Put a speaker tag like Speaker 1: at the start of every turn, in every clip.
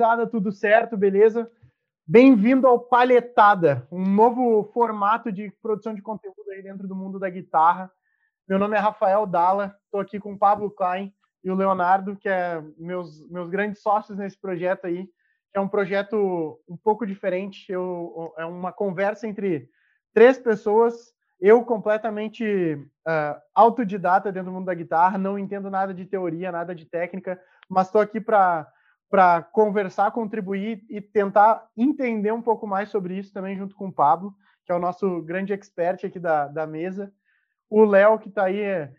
Speaker 1: Gurizada, tudo certo, beleza? Bem-vindo ao Palhetada, um novo formato de produção de conteúdo aí dentro do mundo da guitarra. Meu nome é Rafael Dalla, estou aqui com o Pablo Klein e o Leonardo, que é meus, meus grandes sócios nesse projeto aí, que é um projeto um pouco diferente, eu, é uma conversa entre três pessoas, eu completamente uh, autodidata dentro do mundo da guitarra, não entendo nada de teoria, nada de técnica, mas estou aqui para para conversar, contribuir e tentar entender um pouco mais sobre isso também junto com o Pablo, que é o nosso grande expert aqui da, da mesa. O Léo, que está aí, é,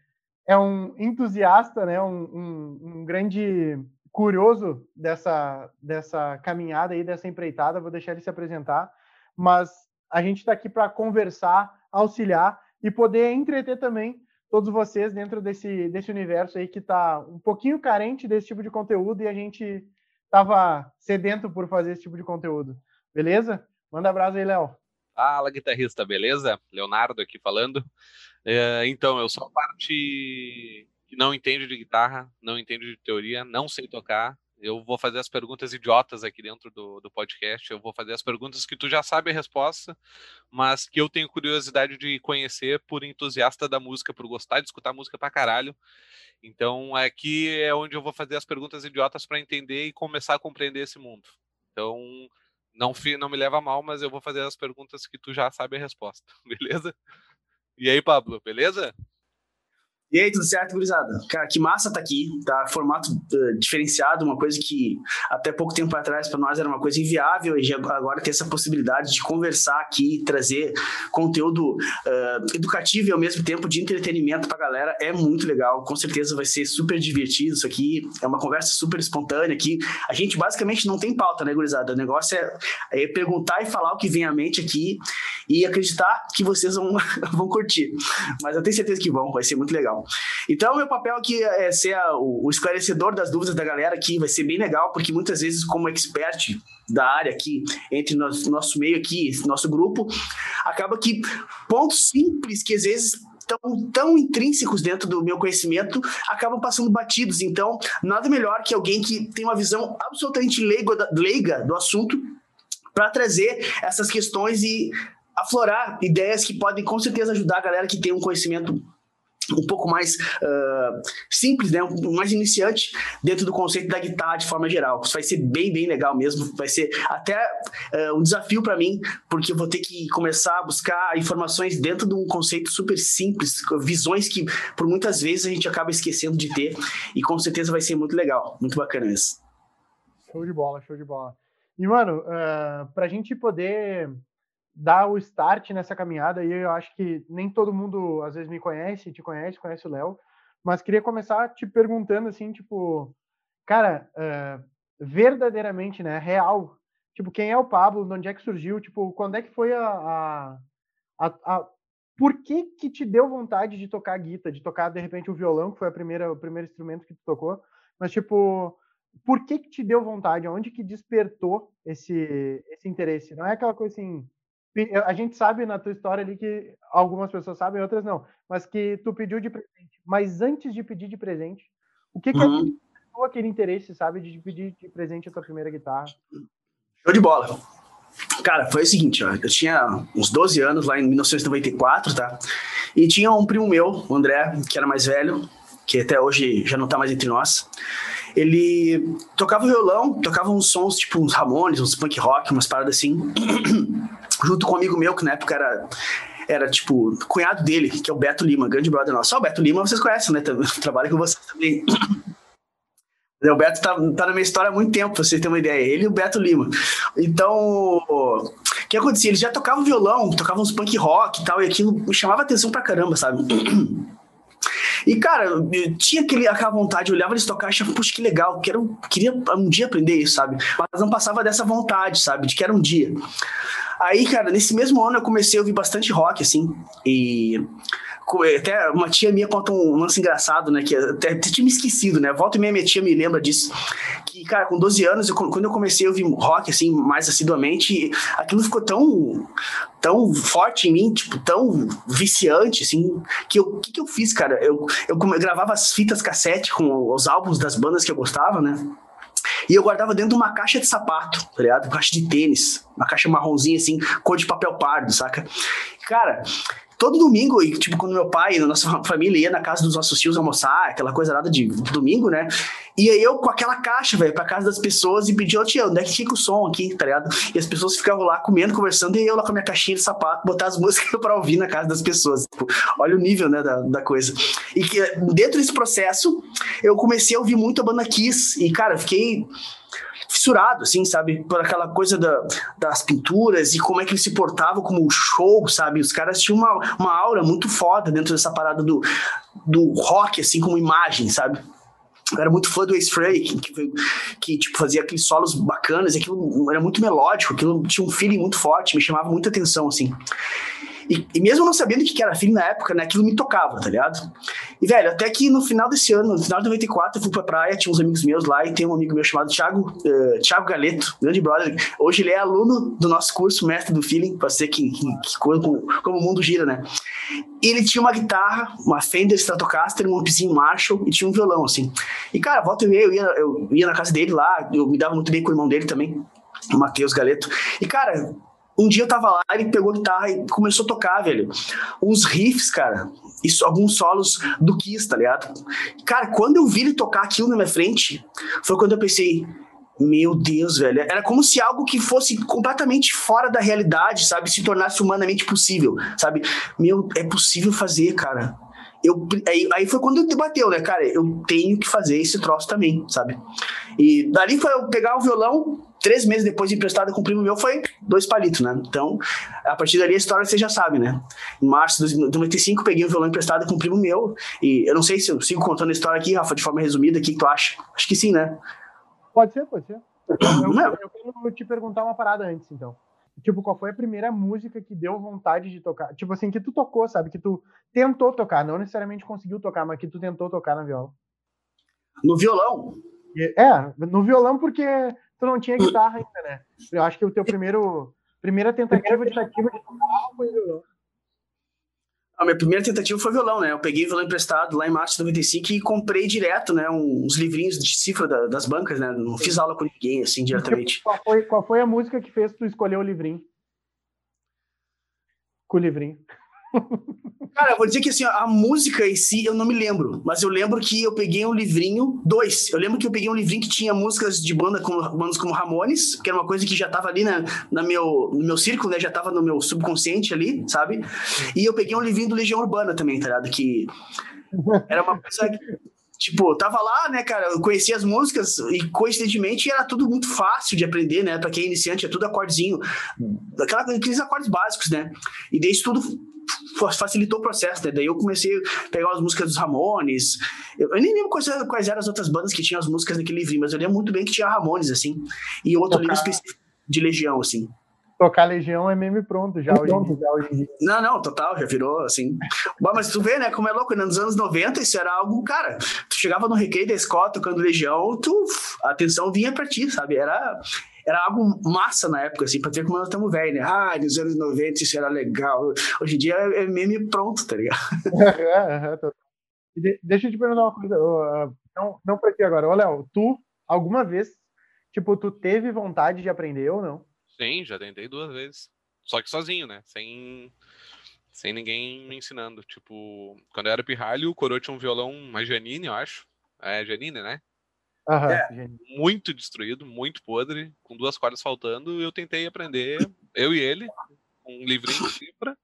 Speaker 1: é, um entusiasta, né? Um, um, um, grande curioso dessa, dessa caminhada aí, dessa empreitada. Vou deixar ele se apresentar. Mas a gente está aqui para conversar, auxiliar e poder entreter também todos vocês dentro desse, desse universo aí que está um pouquinho carente desse tipo de conteúdo e a gente estava sedento por fazer esse tipo de conteúdo. Beleza? Manda abraço aí, Léo.
Speaker 2: Fala, guitarrista, beleza? Leonardo aqui falando. É, então, eu sou a parte que não entende de guitarra, não entende de teoria, não sei tocar. Eu vou fazer as perguntas idiotas aqui dentro do, do podcast. Eu vou fazer as perguntas que tu já sabe a resposta, mas que eu tenho curiosidade de conhecer por entusiasta da música, por gostar de escutar música pra caralho. Então, aqui é onde eu vou fazer as perguntas idiotas para entender e começar a compreender esse mundo. Então, não, não me leva mal, mas eu vou fazer as perguntas que tu já sabe a resposta, beleza? E aí, Pablo, beleza?
Speaker 3: E aí, tudo certo, gurizada? Cara, que massa tá aqui, tá? Formato uh, diferenciado, uma coisa que até pouco tempo atrás para nós era uma coisa inviável e agora ter essa possibilidade de conversar aqui, trazer conteúdo uh, educativo e ao mesmo tempo de entretenimento pra galera é muito legal. Com certeza vai ser super divertido isso aqui. É uma conversa super espontânea aqui. A gente basicamente não tem pauta, né, gurizada? O negócio é, é perguntar e falar o que vem à mente aqui e acreditar que vocês vão, vão curtir. Mas eu tenho certeza que vão, vai ser muito legal. Então, meu papel aqui é ser a, o, o esclarecedor das dúvidas da galera aqui, vai ser bem legal, porque muitas vezes, como expert da área aqui, entre nosso, nosso meio aqui, nosso grupo, acaba que pontos simples que às vezes tão, tão intrínsecos dentro do meu conhecimento acabam passando batidos. Então, nada melhor que alguém que tem uma visão absolutamente leiga, leiga do assunto para trazer essas questões e aflorar ideias que podem com certeza ajudar a galera que tem um conhecimento um pouco mais uh, simples, né? mais iniciante dentro do conceito da guitarra de forma geral. Isso vai ser bem, bem legal mesmo. Vai ser até uh, um desafio para mim, porque eu vou ter que começar a buscar informações dentro de um conceito super simples, visões que por muitas vezes a gente acaba esquecendo de ter, e com certeza vai ser muito legal, muito bacana isso.
Speaker 1: Show de bola, show de bola. E, mano, uh, ah, para a gente poder dar o start nessa caminhada. E eu acho que nem todo mundo às vezes me conhece, te conhece, conhece o Léo, mas queria começar te perguntando assim, tipo, cara, uh, verdadeiramente, né, real, tipo, quem é o Pablo, de onde é que surgiu, tipo, quando é que foi a, a, a, a por que que te deu vontade de tocar guitarra, de tocar de repente o violão, que foi a primeira, o primeiro instrumento que tu tocou, mas tipo, por que que te deu vontade? Onde que despertou esse esse interesse? Não é aquela coisa assim, a gente sabe na tua história ali que algumas pessoas sabem, outras não, mas que tu pediu de presente. Mas antes de pedir de presente, o que, que uhum. é aquele interesse, sabe, de pedir de presente a tua primeira guitarra?
Speaker 3: Show de bola. Cara, foi o seguinte, ó, eu tinha uns 12 anos lá em 1994, tá? E tinha um primo meu, o André, que era mais velho, que até hoje já não tá mais entre nós. Ele tocava violão, tocava uns sons tipo uns Ramones, uns punk rock, umas paradas assim. junto com um amigo meu, que na época era era tipo cunhado dele, que é o Beto Lima, grande brother nosso. Só o Beto Lima vocês conhecem, né? Trabalha com vocês também. O Beto tá, tá na minha história há muito tempo, pra vocês terem uma ideia. Ele e o Beto Lima. Então, o que acontecia? Eles já tocavam violão, tocavam uns punk rock e tal, e aquilo me chamava atenção pra caramba, sabe? E, cara, eu tinha aquele, aquela vontade, eu olhava eles tocar e achava, puxa, que legal, quero, queria um dia aprender isso, sabe? Mas não passava dessa vontade, sabe? De que era um dia. Aí, cara, nesse mesmo ano eu comecei a ouvir bastante rock, assim, e até uma tia minha conta um lance engraçado, né? Que até, até tinha me esquecido, né? Volta e meia minha tia me lembra disso. Que, cara, com 12 anos, eu, quando eu comecei a ouvir rock, assim, mais assiduamente, aquilo ficou tão, tão forte em mim, tipo, tão viciante, assim, que o que, que eu fiz, cara? Eu, eu, eu gravava as fitas cassete com os álbuns das bandas que eu gostava, né? E eu guardava dentro de uma caixa de sapato, tá ligado? Uma caixa de tênis, uma caixa marronzinha assim, cor de papel pardo, saca? Cara, todo domingo, e, tipo, quando meu pai, a nossa família ia na casa dos nossos tios almoçar, aquela coisa nada de domingo, né? Ia eu com aquela caixa, velho, pra casa das pessoas e pedia, ô tia, onde é que fica o som aqui, tá ligado? E as pessoas ficavam lá comendo, conversando, e eu lá com a minha caixinha de sapato, botar as músicas pra ouvir na casa das pessoas. Tipo, olha o nível, né, da, da coisa. E que dentro desse processo, eu comecei a ouvir muito a banda Kiss, e, cara, fiquei fissurado, assim, sabe? Por aquela coisa da, das pinturas e como é que ele se portava como show, sabe? Os caras tinham uma, uma aura muito foda dentro dessa parada do, do rock, assim, como imagem, sabe? Eu era muito fã do Ace Frehley, que, que, que, tipo, fazia aqueles solos bacanas, aquilo era muito melódico, aquilo tinha um feeling muito forte, me chamava muita atenção, assim. E, e, mesmo não sabendo o que era filme na época, né, aquilo me tocava, tá ligado? E, velho, até que no final desse ano, no final de 94, eu fui pra praia, tinha uns amigos meus lá, e tem um amigo meu chamado Thiago, uh, Thiago Galeto, grande brother. Hoje ele é aluno do nosso curso, mestre do feeling, pra ser que, que, como, como o mundo gira, né? E ele tinha uma guitarra, uma Fender Stratocaster, um ampzinho Marshall, e tinha um violão, assim. E, cara, volta e meia, eu ia, eu ia na casa dele lá, eu me dava muito bem com o irmão dele também, o Matheus Galeto. E, cara, um dia eu tava lá, ele pegou a guitarra e começou a tocar, velho. Uns riffs, cara. Isso, alguns solos do Kiss, tá ligado? Cara, quando eu vi ele tocar aquilo na minha frente, foi quando eu pensei, meu Deus, velho. Era como se algo que fosse completamente fora da realidade, sabe? Se tornasse humanamente possível, sabe? Meu, é possível fazer, cara. Eu, aí, aí foi quando debateu, né, cara? Eu tenho que fazer esse troço também, sabe? E dali foi eu pegar o violão, três meses depois de emprestado com o primo meu, foi dois palitos, né? Então, a partir dali a história você já sabe, né? Em março de 95, peguei o violão emprestado com o primo meu, e eu não sei se eu sigo contando a história aqui, Rafa, de forma resumida, o que tu acha? Acho que sim, né?
Speaker 1: Pode ser, pode ser. Eu, eu, eu quero te perguntar uma parada antes, então. Tipo, qual foi a primeira música que deu vontade de tocar? Tipo assim, que tu tocou, sabe? Que tu tentou tocar, não necessariamente conseguiu tocar, mas que tu tentou tocar na viola.
Speaker 3: No violão?
Speaker 1: É, no violão porque tu não tinha guitarra ainda, né? Eu acho que o teu primeiro primeira tentativa de tocar foi violão.
Speaker 3: A minha primeira tentativa foi violão, né? Eu peguei violão emprestado lá em março de 95 e comprei direto, né? Uns livrinhos de cifra da, das bancas, né? Não fiz aula com ninguém, assim, diretamente.
Speaker 1: Qual foi, qual foi a música que fez tu escolher o livrinho? Com o livrinho.
Speaker 3: Cara, eu vou dizer que assim, a música em si eu não me lembro, mas eu lembro que eu peguei um livrinho, dois. Eu lembro que eu peguei um livrinho que tinha músicas de banda como bandas como Ramones, que era uma coisa que já tava ali na, na meu, no meu círculo, né? Já tava no meu subconsciente ali, sabe? E eu peguei um livrinho do Legião Urbana também, tá ligado? Que era uma coisa que, Tipo, tava lá, né, cara, eu conhecia as músicas e coincidentemente era tudo muito fácil de aprender, né? Pra quem é iniciante, é tudo acordezinho, aquela, aqueles acordes básicos, né? E isso tudo facilitou o processo, né? Daí eu comecei a pegar as músicas dos Ramones. Eu, eu nem lembro quais, quais, eram as outras bandas que tinham as músicas naquele livrinho, mas eu lembro muito bem que tinha Ramones, assim. E outro Tocar... livro específico de Legião, assim.
Speaker 1: Tocar Legião é meme pronto já, hoje, pronto, já hoje em dia.
Speaker 3: Não, não, total, já virou assim. Bom, mas tu vê, né, como é louco, nos anos 90 isso era algo, cara, tu chegava no recreio da escola tocando Legião, tu, a atenção vinha pra ti, sabe? Era, era algo massa na época, assim, pra ver como nós estamos velhos, né? Ah, nos anos 90 isso era legal. Hoje em dia é meme pronto, tá ligado?
Speaker 1: é, é, é, Deixa eu te perguntar uma coisa, não, não pra ti agora. Ô, Léo, tu, alguma vez, tipo, tu teve vontade de aprender ou não?
Speaker 2: Sim, já tentei duas vezes. Só que sozinho, né? Sem, sem ninguém me ensinando. Tipo, quando eu era pirralho, o coroa tinha um violão, uma Janine, eu acho. É, Janine, né?
Speaker 1: Uhum, é,
Speaker 2: muito destruído, muito podre, com duas cordas faltando. Eu tentei aprender, eu e ele, um livrinho de cifra.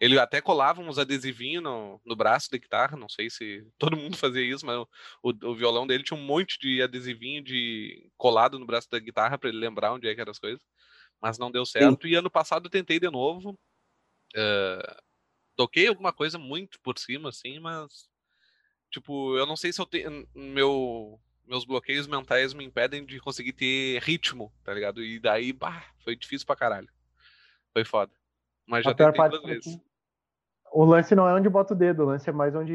Speaker 2: Ele até colava uns adesivinhos no, no braço da guitarra, não sei se todo mundo fazia isso, mas o, o violão dele tinha um monte de adesivinho de colado no braço da guitarra para ele lembrar onde é que eram as coisas, mas não deu certo. Sim. E ano passado eu tentei de novo. Uh, toquei alguma coisa muito por cima, assim, mas tipo, eu não sei se eu tenho meu meus bloqueios mentais me impedem de conseguir ter ritmo, tá ligado? E daí, bah, foi difícil pra caralho. Foi foda. Mas já a tentei duas vezes.
Speaker 1: O lance não é onde bota o dedo, o lance é mais onde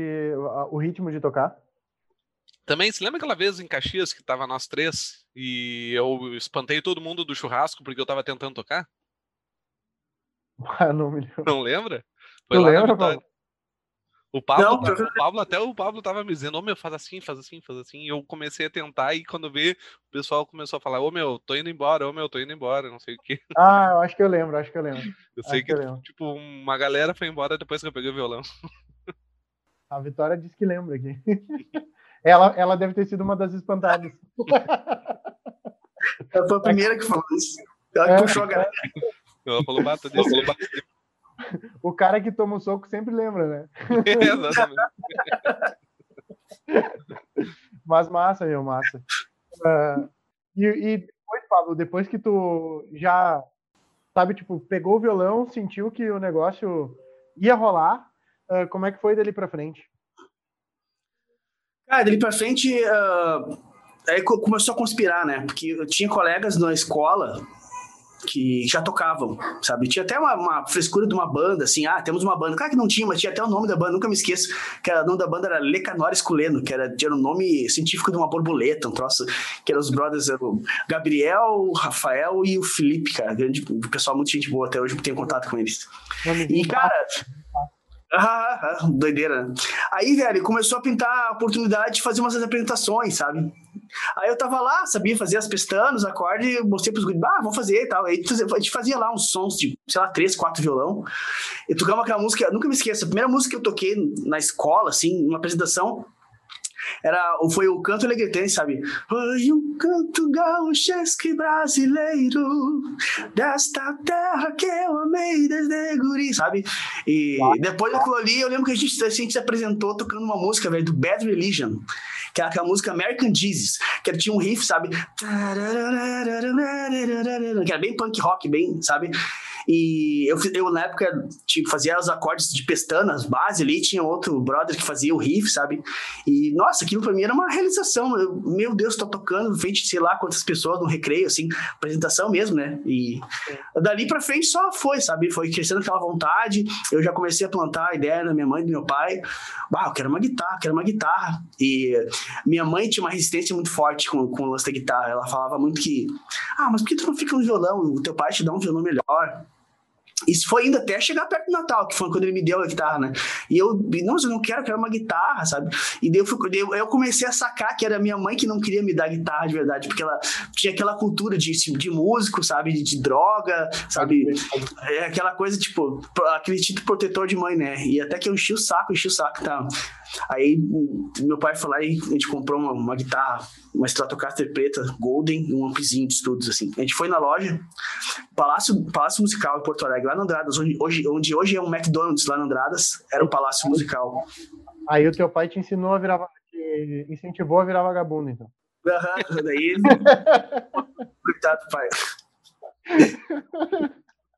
Speaker 1: o ritmo de tocar.
Speaker 2: Também, se lembra aquela vez em Caxias que tava nós três e eu espantei todo mundo do churrasco porque eu tava tentando tocar?
Speaker 1: Ah, não me lembro.
Speaker 2: Não lembra?
Speaker 1: Foi lembra, Paulo?
Speaker 2: O Pablo, não, o Pablo, até o Pablo tava me dizendo, ô oh, meu, faz assim, faz assim, faz assim. E eu comecei a tentar e quando vi, o pessoal começou a falar, ô oh, meu, tô indo embora, ô oh, meu, tô indo embora, não sei o quê.
Speaker 1: Ah, eu acho que eu lembro, acho que eu lembro.
Speaker 2: Eu sei que, que eu tipo, uma galera foi embora depois que eu peguei o violão.
Speaker 1: A Vitória disse que lembra aqui. Ela, ela deve ter sido uma das espantadas.
Speaker 3: Ela foi a primeira que falou isso. Ela é. puxou a galera.
Speaker 2: Ela falou, bata desse.
Speaker 1: O cara que toma o soco sempre lembra, né? exatamente. Mas massa, meu, massa. Uh, e, e, depois, Pablo, depois que tu já, sabe, tipo, pegou o violão, sentiu que o negócio ia rolar, uh, como é que foi dali pra frente?
Speaker 3: Cara, dali pra frente, uh, aí começou a conspirar, né? Porque eu tinha colegas na escola que já tocavam, sabe? Tinha até uma, uma, frescura de uma banda, assim, ah, temos uma banda. Claro que não tinha, mas tinha até o nome da banda, nunca me esqueço, que era, o nome da banda era Lecanores Culeno, que era, o nome científico de uma borboleta, um troço, que eram os brothers, o Gabriel, o Rafael e o Felipe, cara, grande, o pessoal muito gente boa, até hoje tenho contato com eles. E, cara... Ah, ah, doideira. Aí, velho, começou a pintar a oportunidade de fazer umas apresentações, sabe? Aí eu tava lá, sabia fazer as pestanas, acorde, mostrei pros guris, ah, vamos fazer e tal. Aí a gente fazia lá uns sons de, sei lá, três, quatro violão. Eu tocava aquela música, nunca me esqueço, a primeira música que eu toquei na escola, assim, numa apresentação, era, foi o canto alegretense, sabe? Foi um canto gauchesque brasileiro desta terra que eu amei desde guri, sabe? E depois daquilo ali, eu lembro que a gente, a gente se apresentou tocando uma música, velho, do Bad Religion que é aquela música American Jesus, que tinha um riff, sabe? Que era bem punk rock, bem, sabe? E eu, eu na época, tipo, fazia os acordes de pestanas, base ali, tinha outro brother que fazia o riff, sabe? E, nossa, aquilo pra mim era uma realização. Eu, meu Deus, tô tocando frente, sei lá, quantas pessoas no recreio, assim, apresentação mesmo, né? E é. dali pra frente só foi, sabe? Foi crescendo aquela vontade. Eu já comecei a plantar a ideia na minha mãe e do meu pai. Ah, eu quero uma guitarra, quero uma guitarra. E minha mãe tinha uma resistência muito forte com, com o lance da guitarra. Ela falava muito que, ah, mas por que tu não fica no violão? O teu pai te dá um violão melhor. Isso foi ainda até chegar perto do Natal, que foi quando ele me deu a guitarra, né? E eu, não, eu não quero, eu quero uma guitarra, sabe? E daí eu, fui, eu comecei a sacar que era minha mãe que não queria me dar guitarra de verdade, porque ela tinha aquela cultura de, de músico, sabe? De, de droga, sabe? É aquela coisa, tipo, aquele título protetor de mãe, né? E até que eu enchi o saco, enchi o saco, tá? Aí meu pai foi lá e a gente comprou uma, uma guitarra, uma Stratocaster preta, Golden, e um ampzinho de estudos, assim. A gente foi na loja, Palácio, Palácio Musical em Porto Alegre, lá no Andradas, onde hoje, onde hoje é um McDonald's lá no Andradas, era o Palácio Musical.
Speaker 1: Aí o teu pai te ensinou a virar, te incentivou a virar vagabundo, então.
Speaker 3: Aham, daí... Coitado, pai.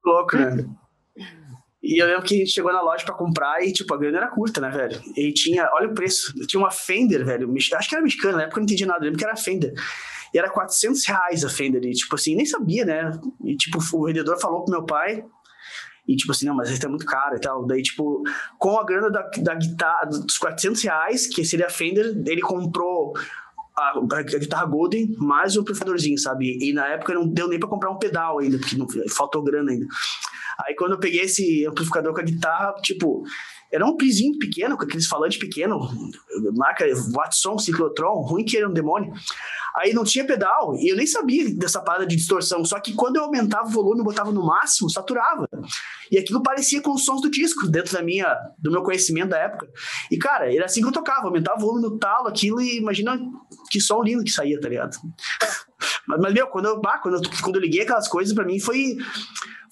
Speaker 3: Louco, né? E eu lembro que a gente chegou na loja para comprar e, tipo, a grana era curta, né, velho? E tinha, olha o preço, tinha uma Fender, velho, acho que era mexicana, na época eu não entendi nada, eu lembro que era Fender. E era 400 reais a Fender, e, tipo assim, nem sabia, né? E, tipo, o vendedor falou pro meu pai, e, tipo assim, não, mas é muito caro e tal. Daí, tipo, com a grana da, da guitarra, dos 400 reais, que seria a Fender, ele comprou a, a, guitarra Golden mais o amplificadorzinho, sabe? E na época não deu nem para comprar um pedal ainda, porque não, faltou grana ainda. Aí quando eu peguei esse amplificador com a guitarra, tipo, era um pizinho pequeno, com aqueles falantes pequenos, marca Watson, Ciclotron, ruim que era um demônio. Aí não tinha pedal, e eu nem sabia dessa parada de distorção, só que quando eu aumentava o volume, botava no máximo, saturava. E aquilo parecia com os sons do disco, dentro da minha, do meu conhecimento da época. E cara, era assim que eu tocava, aumentava o volume no talo, aquilo, e imagina que som lindo que saía, tá ligado? Mas, mas meu, quando eu, bah, quando eu, quando eu liguei aquelas coisas, para mim foi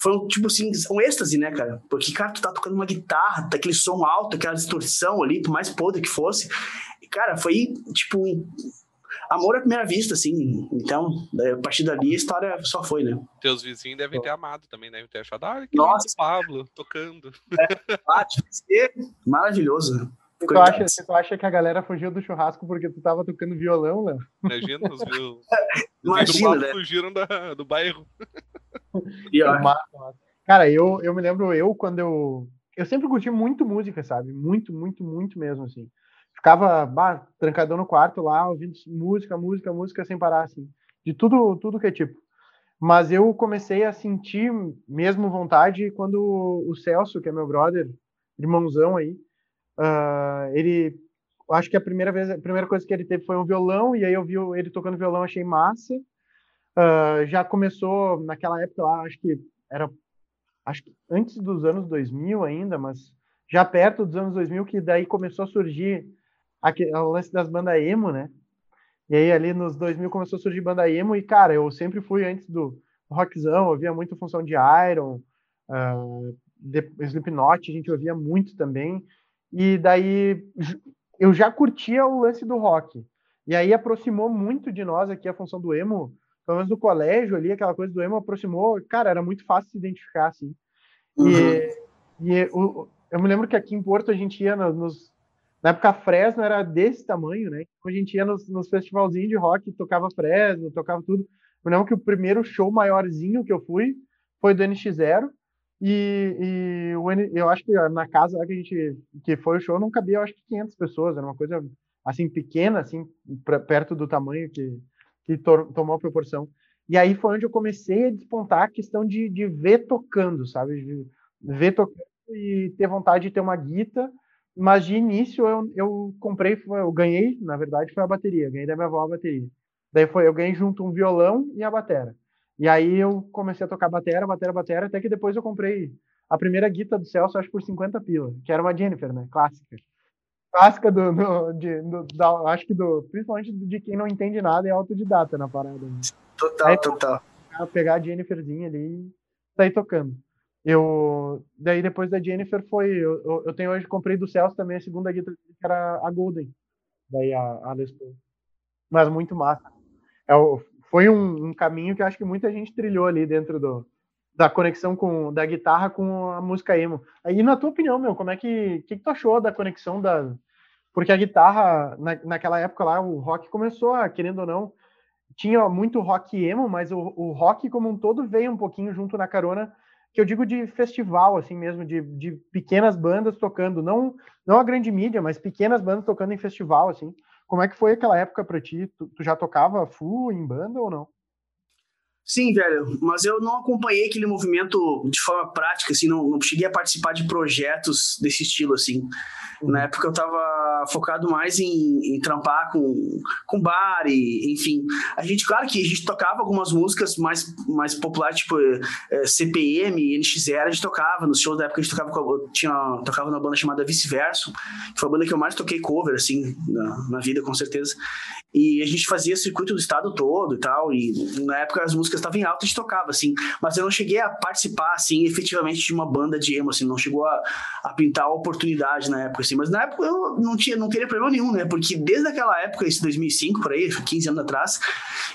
Speaker 3: foi tipo assim, um êxtase, né, cara? Porque, cara, tu tá tocando uma guitarra, daquele som alto, aquela distorção ali, por mais podre que fosse. E, cara, foi, tipo, amor à primeira vista, assim. Então, a partir dali, a história só foi, né?
Speaker 2: Teus vizinhos devem ter amado também, devem ter achado, ah, que Nossa. Pablo, tocando.
Speaker 3: É, ah, ser maravilhoso,
Speaker 1: Tu acha, tu acha que a galera fugiu do churrasco porque tu tava tocando violão, Léo?
Speaker 2: Imagina, os, viu, Imagina, né? fugiram da, do bairro.
Speaker 1: Cara, eu, eu me lembro, eu, quando eu. Eu sempre curti muito música, sabe? Muito, muito, muito mesmo, assim. Ficava bah, trancadão no quarto lá, ouvindo música, música, música sem parar, assim. De tudo, tudo que é tipo. Mas eu comecei a sentir mesmo vontade quando o Celso, que é meu brother, irmãozão aí, Uh, ele, acho que a primeira vez, a primeira coisa que ele teve foi um violão, e aí eu vi ele tocando violão, achei massa. Uh, já começou naquela época lá, acho que era, acho que antes dos anos 2000 ainda, mas já perto dos anos 2000, que daí começou a surgir aquele, o lance das bandas emo, né? E aí ali nos 2000 começou a surgir banda emo e, cara, eu sempre fui antes do rockzão, ouvia muito função de Iron, uh, Slipknot, a gente ouvia muito também. E daí eu já curtia o lance do rock. E aí aproximou muito de nós aqui a função do emo, pelo menos no colégio ali, aquela coisa do emo aproximou, cara, era muito fácil se identificar, assim. Uhum. E, e o, eu me lembro que aqui em Porto a gente ia nos, na época, Fresno era desse tamanho, né? Então a gente ia nos, nos festivalzinhos de rock, tocava Fresno, tocava tudo. Eu lembro que o primeiro show maiorzinho que eu fui foi do NX0. E, e o, eu acho que na casa lá que a gente que foi o show não cabia, eu acho que 500 pessoas, era uma coisa assim pequena, assim, pra, perto do tamanho que, que to, tomou a proporção. E aí foi onde eu comecei a despontar a questão de, de ver tocando, sabe? De ver tocando e ter vontade de ter uma guita mas de início eu, eu comprei, eu ganhei, na verdade, foi a bateria. Ganhei da minha avó a bateria. Daí foi, eu ganhei junto um violão e a batera. E aí eu comecei a tocar batera, batera, batera, até que depois eu comprei a primeira guitarra do Celso, acho por 50 pila, que era uma Jennifer, né? Clássica. Clássica do, do, de, do da, acho que do, principalmente de quem não entende nada é autodidata na parada. Né?
Speaker 3: Total, aí, total.
Speaker 1: Pegar a Jenniferzinha ali e sair tocando. Eu daí depois da Jennifer foi eu, eu tenho hoje comprei do Celso também a segunda guitarra que era a Golden daí a, a Les Paul mas muito massa é, foi um, um, caminho que eu acho que muita gente trilhou ali dentro do, da conexão com da guitarra com a música emo aí na tua opinião meu como é que que, que tu achou da conexão da porque a guitarra na, naquela época lá o rock começou a querendo ou não tinha muito rock emo mas o, o rock como um todo veio um pouquinho junto na carona que eu digo de festival, assim mesmo, de, de pequenas bandas tocando, não, não a grande mídia, mas pequenas bandas tocando em festival, assim. Como é que foi aquela época para ti? Tu, tu, já tocava full em banda ou não?
Speaker 3: Sim, velho, mas eu não acompanhei aquele movimento de forma prática, assim, não, não cheguei a participar de projetos desse estilo, assim. Uhum. Na época eu tava focado mais em, em trampar com, com bar e, enfim. A gente, claro que a gente tocava algumas músicas mais, mais populares, tipo é, CPM, NX0, a gente tocava. Nos shows da época a gente tocava, tinha, tocava numa banda chamada Vice Verso, que foi a banda que eu mais toquei cover, assim, na, na vida, com certeza. E a gente fazia circuito do estado todo e tal, e na época as músicas estavam em alta, a gente tocava, assim. Mas eu não cheguei a participar, assim, efetivamente de uma banda de emo, assim, não chegou a, a pintar a oportunidade na época, assim. Mas na época eu não tinha, não teria problema nenhum, né? Porque desde aquela época, esse 2005, por aí, 15 anos atrás,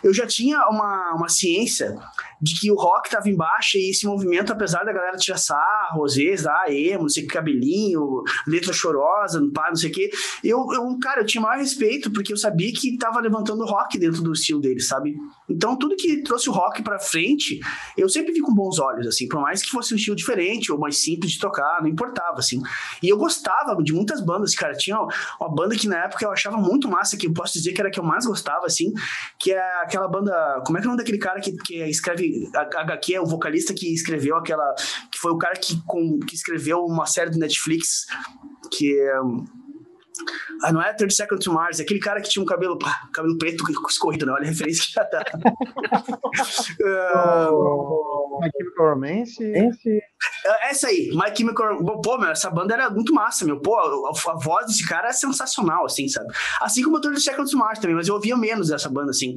Speaker 3: eu já tinha uma, uma ciência de que o rock tava embaixo e esse movimento, apesar da galera tirar sarro, às vezes, ah, emo, não sei que, cabelinho, letra chorosa, pá, não sei o que, eu, eu, cara, eu tinha maior respeito porque eu sabia que tava levantando rock dentro do estilo dele, sabe? Então, tudo que trouxe o rock pra frente, eu sempre vi com bons olhos, assim, por mais que fosse um estilo diferente ou mais simples de tocar, não importava, assim. E eu gostava de muitas bandas, cara. Tinha uma banda que na época eu achava muito massa, que eu posso dizer que era a que eu mais gostava, assim, que é aquela banda. Como é que é o nome daquele cara que, que escreve. HQ é o vocalista que escreveu aquela. Que foi o cara que, com, que escreveu uma série do Netflix, que é. Ah, não é 30 Seconds to Mars, é aquele cara que tinha um cabelo, pá, cabelo preto escorrido, não, olha a referência que já dá.
Speaker 1: uh, My Chemical Romance. Esse...
Speaker 3: É, essa aí, My Chemical Pô, meu, essa banda era muito massa, meu. Pô, a, a voz desse cara é sensacional, assim, sabe? Assim como o 30 Seconds to Mars também, mas eu ouvia menos dessa banda, assim.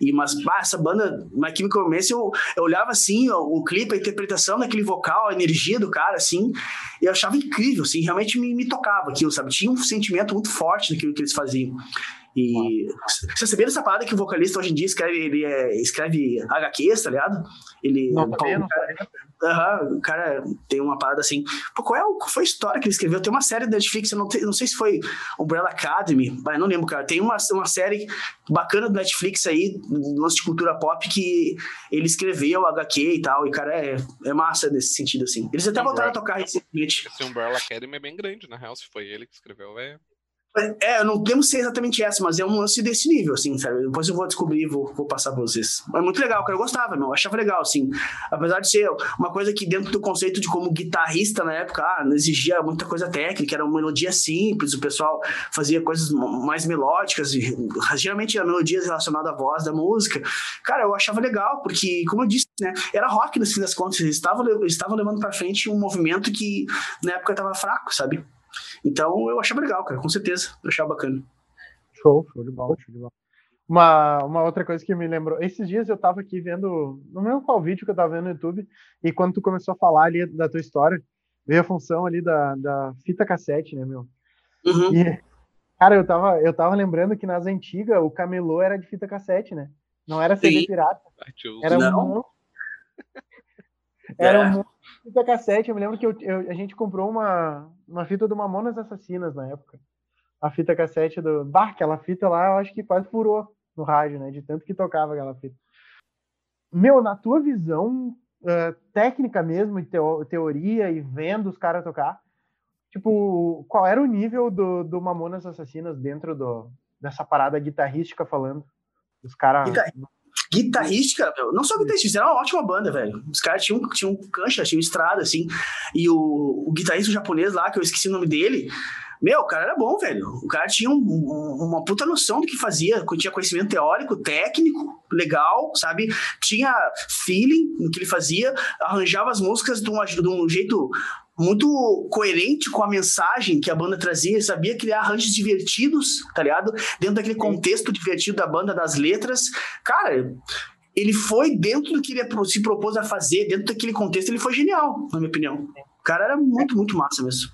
Speaker 3: E, mas, bah, essa banda, My Chemical Romance, eu, eu olhava, assim, o, o clipe, a interpretação daquele vocal, a energia do cara, assim, e eu achava incrível, assim, realmente me, me tocava aquilo, sabe? Tinha um sentimento muito forte naquilo que eles faziam. E você sabia dessa parada que o vocalista hoje em dia escreve, ele é, escreve HQs, tá ligado? Ele.
Speaker 1: Não, tá bem, não,
Speaker 3: Uhum, o cara tem uma parada assim. Pô, qual, é o, qual foi a história que ele escreveu? Tem uma série da Netflix, eu não, te, não sei se foi Umbrella Academy, mas não lembro, cara. Tem uma, uma série bacana do Netflix aí, lance de cultura pop, que ele escreveu HQ e tal. E, cara, é, é massa nesse sentido, assim. Eles até voltaram a tocar recentemente.
Speaker 2: Esse Umbrella Academy é bem grande, na real. Se foi ele que escreveu, é
Speaker 3: É, não lembro se é exatamente essa, mas é um lance desse nível, assim, sabe? Depois eu vou descobrir e vou, vou passar pra vocês. É muito legal, cara. Eu gostava, meu. Eu achava legal, assim. Apesar de ser uma coisa que, dentro do conceito de como guitarrista na época, ah, não exigia muita coisa técnica, era uma melodia simples, o pessoal fazia coisas mais melódicas, e, geralmente a melodias relacionadas à voz da música. Cara, eu achava legal, porque, como eu disse, né, era rock no fim das contas. Eles estavam, eles estavam levando pra frente um movimento que na época tava fraco, sabe? Então eu achava legal, cara, com certeza. Eu achava bacana.
Speaker 1: Show, show de bola, show de bola. Uma, uma outra coisa que me lembrou, esses dias eu tava aqui vendo, não lembro qual vídeo que eu tava vendo no YouTube, e quando tu começou a falar ali da tua história, veio a função ali da, da fita cassete, né, meu?
Speaker 3: Uhum.
Speaker 1: E, cara, eu tava, eu tava lembrando que nas antigas o camelô era de fita cassete, né? Não era CD
Speaker 3: Sim.
Speaker 1: pirata. Era
Speaker 3: Não.
Speaker 1: um monte- Era
Speaker 3: É.
Speaker 1: um monte de fita cassete. Eu me lembro que eu- eu- a gente comprou uma, uma fita do Mamonas Assassinas na época. A fita cassete do. Bah, aquela fita lá, eu acho que quase furou no rádio, né? De tanto que tocava aquela fita. Meu, na tua visão eh, técnica mesmo, e teo- teoria, e vendo os caras tocar, tipo, qual era o nível do, do Mamonas Assassinas dentro do, dessa parada guitarrística falando? Os caras.
Speaker 3: Guitar- Guitarrística, meu, não só guitarrista, era uma ótima banda, velho. Os caras tinham, tinham cancha, tinham estrada, assim. E o, o guitarrista japonês lá, que eu esqueci o nome dele, meu, o cara era bom, velho. O cara tinha um- um- uma puta noção do que fazia, tinha conhecimento teórico, técnico, legal, sabe? Tinha feeling no que ele fazia, arranjava as músicas de um, de um jeito muito coerente com a mensagem que a banda trazia, ele sabia criar arranjos divertidos, tá ligado? Dentro daquele contexto divertido da banda, das letras. Cara, ele foi dentro do que ele se propôs a fazer, dentro daquele contexto, ele foi genial, na minha opinião. O cara era muito, muito massa mesmo.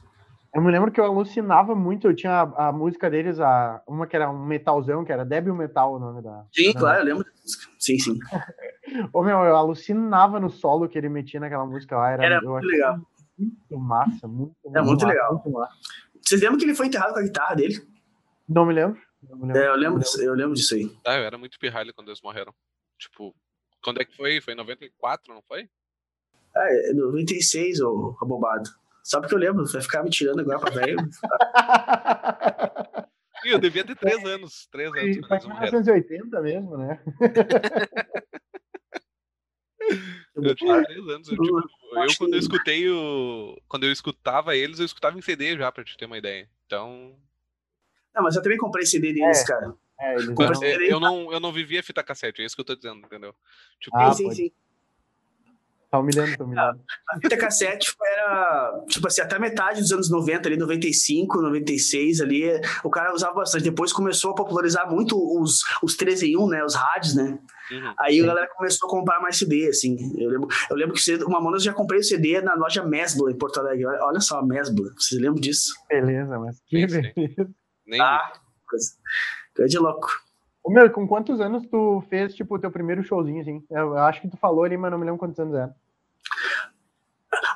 Speaker 1: Eu me lembro que eu alucinava muito, eu tinha a, a música deles, a, uma que era um metalzão, que era Débil Metal o nome da.
Speaker 3: Sim,
Speaker 1: da-
Speaker 3: claro, eu lembro. Sim, sim.
Speaker 1: Ô, meu, eu alucinava no solo que ele metia naquela música lá. Era,
Speaker 3: Era muito legal.
Speaker 1: Muito massa, muito,
Speaker 3: É muito
Speaker 1: massa,
Speaker 3: legal.
Speaker 1: muito massa.
Speaker 3: Vocês lembram que ele foi enterrado com a guitarra dele?
Speaker 1: Não me lembro. Não me lembro.
Speaker 3: É, eu lembro, disso, eu lembro disso aí.
Speaker 2: Ah, eu era muito pirralho quando eles morreram. Tipo, quando é que foi? Foi em 94, não foi?
Speaker 3: É, 96, ô abobado. Só porque eu lembro, vai ficar me tirando agora pra velho.
Speaker 2: Eu devia ter 3 anos. 3 anos
Speaker 1: Foi em
Speaker 2: morreram.
Speaker 1: 1980 mesmo, né?
Speaker 2: Eu tinha 3 anos. Eu, tipo, quando eu escutei o. Quando eu escutava eles, eu escutava em CD já, pra te ter uma ideia. Então.
Speaker 3: Não, mas eu também comprei CD deles,
Speaker 1: É.
Speaker 3: cara.
Speaker 1: É, eles
Speaker 3: Comprei CD.
Speaker 2: Eu não, eu não vivia fita cassete, é isso que eu tô dizendo, entendeu? Tipo,
Speaker 1: Ah,
Speaker 3: sim, sim,
Speaker 1: pode.
Speaker 3: sim.
Speaker 1: Tá humilhando, tá humilhando.
Speaker 3: A fita cassete era, tipo assim, até metade dos anos 90, ali, 95, 96, ali, o cara usava bastante. Depois começou a popularizar muito os, os 3 em 1, né? Os rádios, né?
Speaker 2: Uhum.
Speaker 3: Aí
Speaker 1: Sim.
Speaker 3: a galera começou a comprar mais CD, assim. Eu lembro, eu lembro que o Mamonas eu já comprei o CD na loja Mesbla, em Porto Alegre. Olha, olha só, a Mesbla. Vocês lembram disso?
Speaker 1: Beleza, mas que
Speaker 2: Sim, sim.
Speaker 1: beleza.
Speaker 2: Nem
Speaker 3: Ah, coisa, coisa de louco.
Speaker 1: Ô, meu, com quantos anos tu fez, tipo, o teu primeiro showzinho, assim? Eu, eu acho que tu falou ali, mas não me lembro quantos anos era.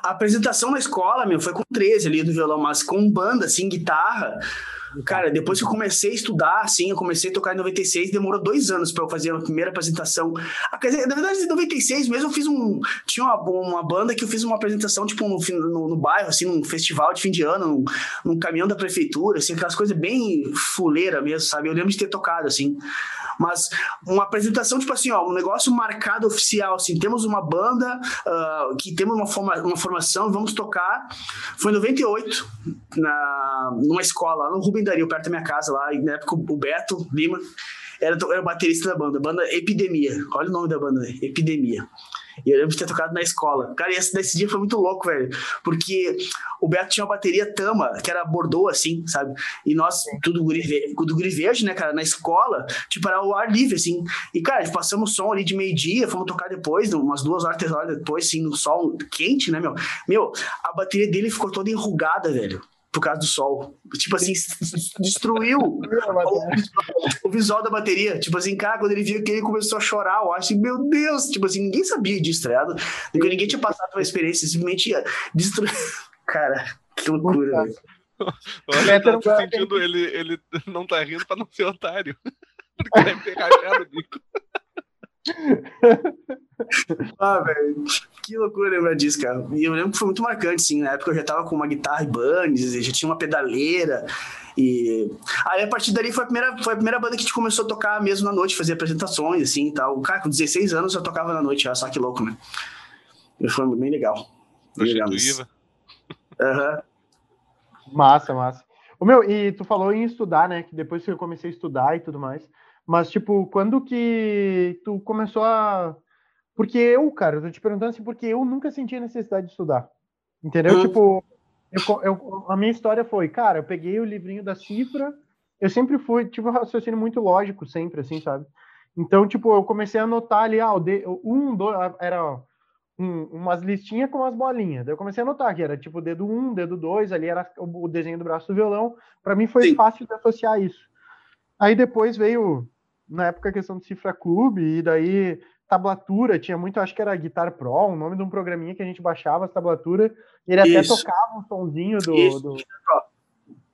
Speaker 3: A apresentação na escola, meu, foi com 13 ali do violão, mas com banda, assim, guitarra. Cara, depois que eu comecei a estudar, assim, eu comecei a tocar em 96, demorou dois anos pra eu fazer a primeira apresentação. Ah, na verdade, em 96 mesmo, eu fiz um. Tinha uma, uma banda que eu fiz uma apresentação, tipo, no, no, no bairro, assim, num festival de fim de ano, num, num caminhão da prefeitura, assim, aquelas coisas bem fuleira mesmo, sabe? Eu lembro de ter tocado, assim. Mas uma apresentação, tipo assim, ó, um negócio marcado oficial, assim, temos uma banda ah, que temos uma, forma, uma formação, vamos tocar. Foi em 98, na, numa escola, no Rubem Dario, perto da minha casa, lá, e na época o Beto Lima era, era o baterista da banda, banda Epidemia. Olha o nome da banda, né? Epidemia. E eu lembro de ter tocado na escola. Cara, esse, nesse dia foi muito louco, velho. Porque o Beto tinha uma bateria Tama, que era bordô, assim, sabe? E nós, tudo guri, tudo guri verde, né, cara? Na escola, tipo, era o ar livre, assim. E, cara, passamos som ali de meio-dia, fomos tocar depois, umas duas horas, três horas depois, assim, no sol quente, né, meu? Meu, a bateria dele ficou toda enrugada, velho. Por causa do sol. Tipo assim, destruiu o visual da bateria. Tipo assim, cara, quando ele viu que ele começou a chorar, eu acho, meu Deus, tipo assim, ninguém sabia disso, tá ligado? Porque ninguém tinha passado pela experiência, simplesmente ia destruir. Cara, que loucura, velho.
Speaker 2: Olha, tá se
Speaker 1: cara
Speaker 2: sentindo, ele, ele não tá rindo pra não ser otário. Porque deve ter rachado o bico.
Speaker 3: ah, velho. Que loucura lembrar disso, cara. E eu lembro que foi muito marcante, sim. Na época eu já tava com uma guitarra e bands, já tinha uma pedaleira. E aí a partir dali foi a primeira, foi a primeira banda que a gente começou a tocar mesmo na noite, fazer apresentações, assim e tal. Cara, com 16 anos eu tocava na noite, já, só que louco, né? E foi bem legal. Bem legal
Speaker 1: Uhum. Massa, massa. O meu, e tu falou em estudar, né? Que depois que eu comecei a estudar e tudo mais. Mas, tipo, quando que tu começou a. Porque eu, cara, eu tô te perguntando assim, porque eu nunca senti a necessidade de estudar. Entendeu? Uhum. Tipo, eu, eu, a minha história foi, cara, eu peguei o livrinho da cifra, eu sempre fui, tive um raciocínio muito lógico, sempre, assim, sabe? Então, tipo, eu comecei a anotar ali, ah, o de, um, dois, era um, umas listinhas com umas bolinhas. Daí eu comecei a anotar que era tipo dedo um, dedo dois, ali era o, o desenho do braço do violão. Para mim foi Sim. fácil de associar isso. Aí depois veio, na época, a questão do Cifra Clube, e daí tablatura, tinha muito, acho que era Guitar Pro, o nome de um programinha que a gente baixava as tablaturas, ele Isso. até tocava um sonzinho do, do,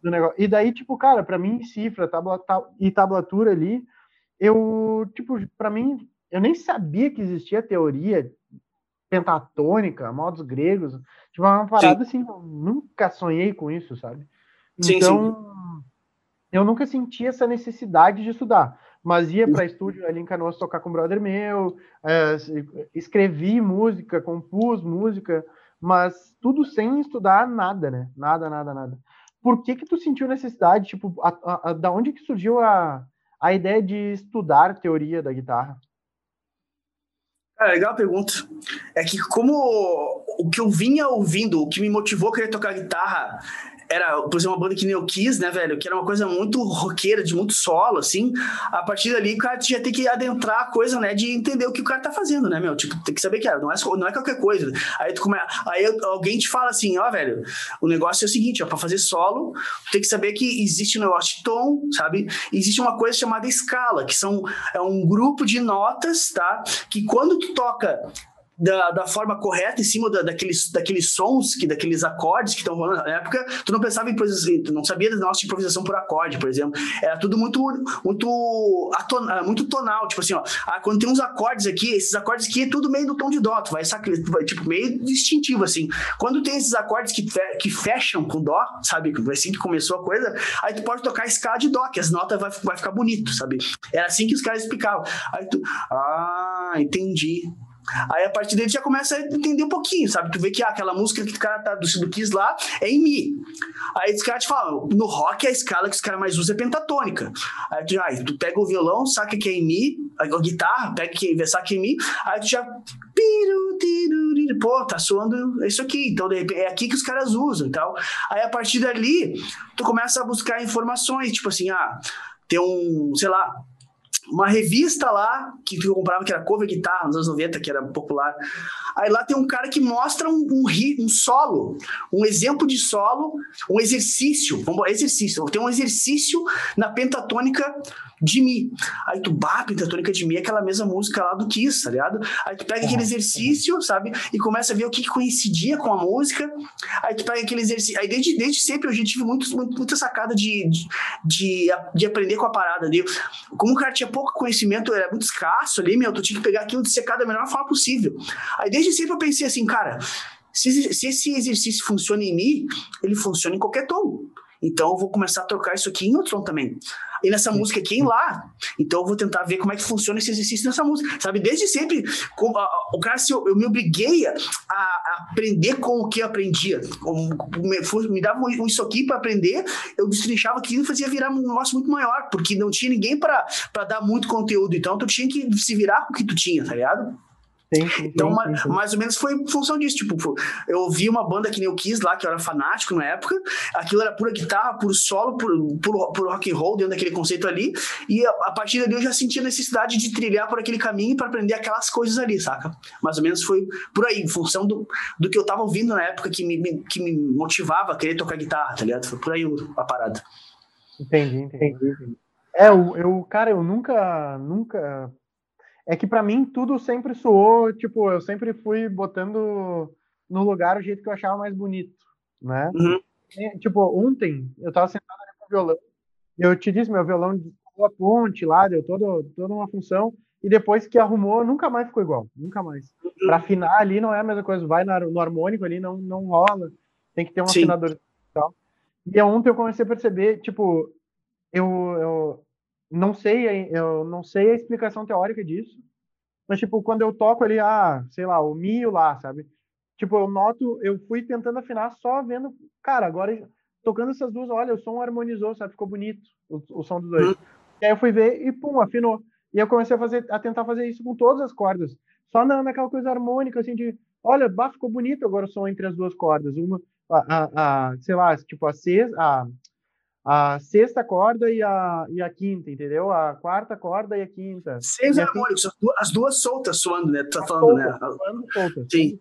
Speaker 1: do, negócio. E daí, tipo, cara, para mim, cifra tabla, e tablatura ali, eu, tipo, para mim, eu nem sabia que existia teoria pentatônica, modos gregos, tipo, uma parada sim. assim, eu nunca sonhei com isso, sabe? Então, sim, sim. eu nunca senti essa necessidade de estudar mas ia para estúdio ali em Canoas tocar com um brother meu, é, escrevi música, compus música, mas tudo sem estudar nada, né? Nada, nada, nada. Por que que tu sentiu necessidade, tipo, a, a, a, da onde que surgiu a, a ideia de estudar teoria da guitarra?
Speaker 3: Cara, legal a pergunta. É que como o que eu vinha ouvindo, o que me motivou a querer tocar guitarra era, por exemplo, uma banda que nem eu quis, né, velho? Que era uma coisa muito roqueira, de muito solo, assim. A partir dali, o cara já tem que adentrar a coisa, né? De entender o que o cara tá fazendo, né, meu? Tipo, tem que saber que é, não, é, não é qualquer coisa. Aí, tu come... Aí alguém te fala assim, ó, velho, o negócio é o seguinte, ó, pra fazer solo, tem que saber que existe um negócio de tom, sabe? Existe uma coisa chamada escala, que são, é um grupo de notas, tá? Que quando tu toca da, da forma correta em cima da, daqueles, daqueles sons, que, daqueles acordes que estão rolando na época, tu não pensava em improvisação, tu não sabia da nossa improvisação por acorde, por exemplo. Era tudo muito muito, aton, muito tonal, tipo assim, ó, ah, quando tem uns acordes aqui, esses acordes aqui é tudo meio do tom de dó, tu vai, vai tipo, meio distintivo, assim. Quando tem esses acordes que, fe, que fecham com dó, sabe, assim que começou a coisa, aí tu pode tocar escala de dó, que as notas vai, vai ficar bonito, sabe? Era assim que os caras explicavam. Aí tu, ah, entendi. Aí a partir dele já começa a entender um pouquinho, sabe? Tu vê que ah, aquela música que o cara tá do, do Kiss lá é em Mi. Aí os caras te falam, no rock a escala que os caras mais usam é pentatônica. Aí tu, ah, tu pega o violão, saca que é em Mi, a guitarra, pega que saca que é em Mi, aí tu já. Pô, tá soando isso aqui. Então, é aqui que os caras usam e tal. Aí a partir dali, tu começa a buscar informações, tipo assim, ah, tem um, sei lá, uma revista lá, que eu comprava, que era cover guitarra, nos anos 90, que era popular. Aí lá tem um cara que mostra um, um, um solo, um exemplo de solo, um exercício, vamos exercício, tem um exercício na pentatônica de Mi. Aí tu, bah, pentatônica de Mi é aquela mesma música lá do Kiss, tá ligado? Aí tu pega aquele exercício, sabe? E começa a ver o que, coincidia com a música. Aí tu pega aquele exercício. Aí desde, desde sempre eu já tive muito, muito, muita sacada de, de, de, de aprender com a parada. De, como o cara tinha pouco conhecimento, era muito escasso ali, meu, tu tinha que pegar aquilo de secar da melhor forma possível. Aí desde sempre eu pensei assim, cara, se, se esse exercício funciona em mim, ele funciona em qualquer tom. Então eu vou começar a trocar isso aqui em outro tom também. E nessa música aqui em lá. Então eu vou tentar ver como é que funciona esse exercício nessa música. Sabe, desde sempre, com, a, o cara, se eu, eu, me obriguei a, a, aprender com o que eu aprendia. Me, me dava um, um isso aqui para aprender, eu destrinchava aquilo e fazia virar um negócio muito maior, porque não tinha ninguém para dar muito conteúdo. Então tu tinha que se virar com o que tu tinha, tá ligado? Sim, sim, então, sim, mais ou menos foi função disso. Tipo, eu ouvi uma banda que nem eu quis lá, que eu era fanático na época. Aquilo era pura guitarra, puro solo, puro, puro, puro rock and roll dentro daquele conceito ali. E a, a partir dali eu já sentia necessidade de trilhar por aquele caminho para aprender aquelas coisas ali, saca? Mais ou menos foi por aí, em função do, do que eu tava ouvindo na época que me, me que me motivava a querer tocar guitarra, tá ligado? Foi por aí a parada.
Speaker 1: Entendi, entendi. É, eu, eu cara, eu nunca, nunca é que para mim tudo sempre soou, tipo, eu sempre fui botando no lugar o jeito que eu achava mais bonito, né? Uhum. E, tipo, ontem eu tava sentado ali com o violão, eu te disse, meu violão a ponte lá, deu toda, toda uma função, e depois que arrumou, nunca mais ficou igual, nunca mais. Para afinar ali não é a mesma coisa, vai no harmônico ali, não, não rola, tem que ter um Sim. afinador e tal. E ontem eu comecei a perceber, tipo, eu, eu não sei, eu não sei a explicação teórica disso, mas, tipo, quando eu toco ali, ah, sei lá, o mio lá, sabe? Tipo, eu noto, eu fui tentando afinar só vendo, cara, agora tocando essas duas, olha, o som harmonizou, sabe? Ficou bonito o, o som dos dois. Uhum. E aí eu fui ver e, pum, afinou. E eu comecei a fazer, a tentar fazer isso com todas as cordas. Só na, naquela coisa harmônica, assim, de, olha, bah, ficou bonito agora o som entre as duas cordas. Uma, a, a, a sei lá, tipo, a sexta, a, a sexta corda e a, e a quinta, entendeu? A quarta corda e a quinta.
Speaker 3: Seis harmônicos, assim, as duas soltas soando, né? Tu tá falando, né? Soando, soltas. Sim.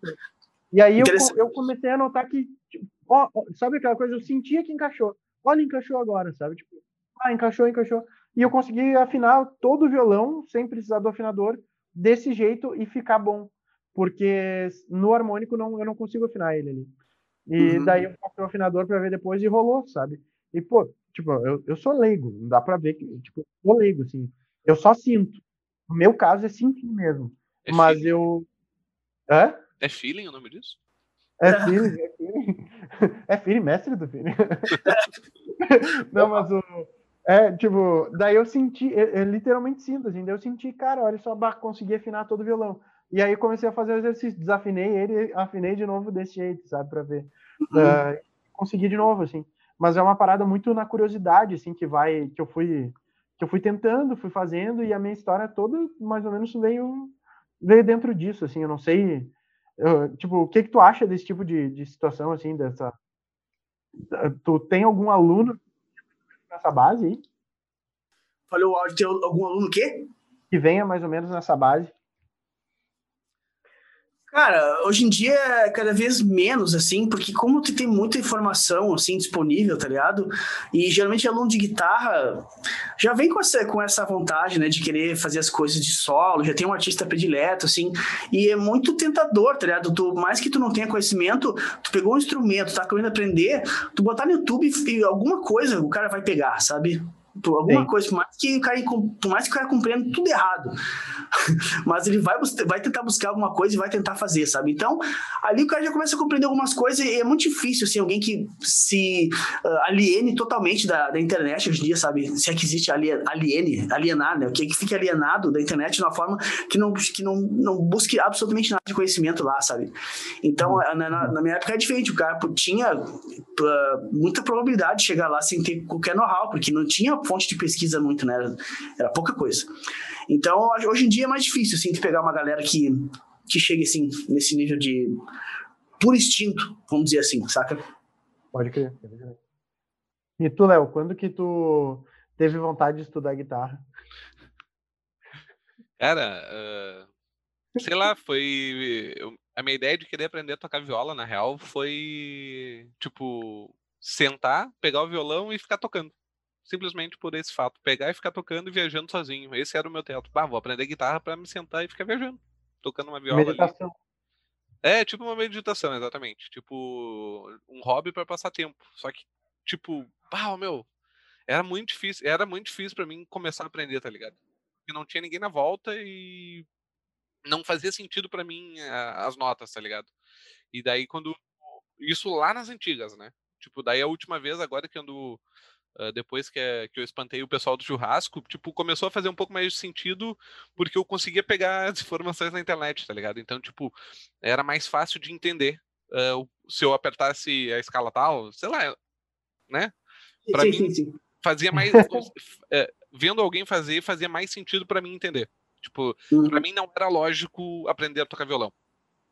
Speaker 1: E aí eu, eu comecei a notar que, tipo, ó, sabe aquela coisa? Eu sentia que encaixou. Olha, encaixou agora, sabe? Tipo, ah, encaixou, encaixou. E eu consegui afinar todo o violão sem precisar do afinador desse jeito e ficar bom. Porque no harmônico não, eu não consigo afinar ele ali. E uhum. daí eu passei o afinador para ver depois e rolou, sabe? E, pô, tipo, eu, eu sou leigo, não dá pra ver que, tipo, eu sou leigo, assim. Eu só sinto. No meu caso é sentir mesmo. É mas feeling. eu.
Speaker 2: Hã? É feeling o nome disso?
Speaker 1: É feeling, é feeling. É feeling, mestre do feeling. não, mas o. É, tipo, daí eu senti, eu, eu literalmente sinto, assim, daí eu senti, cara, olha só, consegui afinar todo o violão. E aí comecei a fazer o exercício, desafinei ele, afinei de novo desse jeito, sabe, pra ver. Uhum. Uh, consegui de novo, assim mas é uma parada muito na curiosidade, assim, que vai, que eu fui, que eu fui tentando, fui fazendo, e a minha história toda, mais ou menos, veio, veio dentro disso, assim, eu não sei, eu, tipo, o que que tu acha desse tipo de, de situação, assim, dessa, tu tem algum aluno nessa base aí?
Speaker 3: Falou o áudio, tem algum aluno o quê?
Speaker 1: Que venha mais ou menos nessa base.
Speaker 3: Cara, hoje em dia é cada vez menos, assim, porque como tu tem muita informação, assim, disponível, tá ligado? E geralmente aluno de guitarra já vem com essa, com essa vontade, né, de querer fazer as coisas de solo, já tem um artista predileto, assim, e é muito tentador, tá ligado? Tu, mais que tu não tenha conhecimento, tu pegou um instrumento, tá querendo aprender, tu botar no YouTube e alguma coisa o cara vai pegar, sabe? Alguma Sim. coisa, por mais que o cara, por mais que o cara compreenda tudo errado, mas ele vai, vai tentar buscar alguma coisa e vai tentar fazer, sabe? Então, ali o cara já começa a compreender algumas coisas e é muito difícil, assim, alguém que se uh, aliene totalmente da, da internet hoje em dia, sabe? Se é que existe aliene, alienar, né? O que, que fique alienado da internet de uma forma que não, que não, não busque absolutamente nada de conhecimento lá, sabe? Então, uhum. na, na minha época é diferente, o cara tinha uh, muita probabilidade de chegar lá sem ter qualquer know-how, porque não tinha fonte de pesquisa muito, né? Era, era pouca coisa. Então, hoje em dia é mais difícil, assim, de pegar uma galera que, que chegue, assim, nesse nível de puro instinto, vamos dizer assim, saca?
Speaker 1: Pode crer. Pode crer. E tu, Léo, quando que tu teve vontade de estudar guitarra?
Speaker 2: Cara, uh, sei lá, foi. Eu, a minha ideia de querer aprender a tocar viola, na real, foi, tipo, sentar, pegar o violão e ficar tocando simplesmente por esse fato. Pegar e ficar tocando e viajando sozinho. Esse era o meu teto. Bah, vou aprender guitarra para me sentar e ficar viajando. Tocando uma viola meditação. ali. É, tipo uma meditação, exatamente. Tipo, um hobby para passar tempo. Só que, tipo, pau, meu, era muito difícil. Era muito difícil para mim começar a aprender, tá ligado? Porque não tinha ninguém na volta e não fazia sentido para mim as notas, tá ligado? E daí quando. Isso lá nas antigas, né? Tipo, daí a última vez, agora que ando Uh, depois que, é, que eu espantei o pessoal do churrasco, tipo, começou a fazer um pouco mais de sentido porque eu conseguia pegar as informações na internet, tá ligado? Então, tipo, era mais fácil de entender uh, se eu apertasse a escala tal, sei lá, né? Para mim, sim, sim. fazia mais. uh, vendo alguém fazer, fazia mais sentido para mim entender. Tipo, uhum. para mim não era lógico aprender a tocar violão.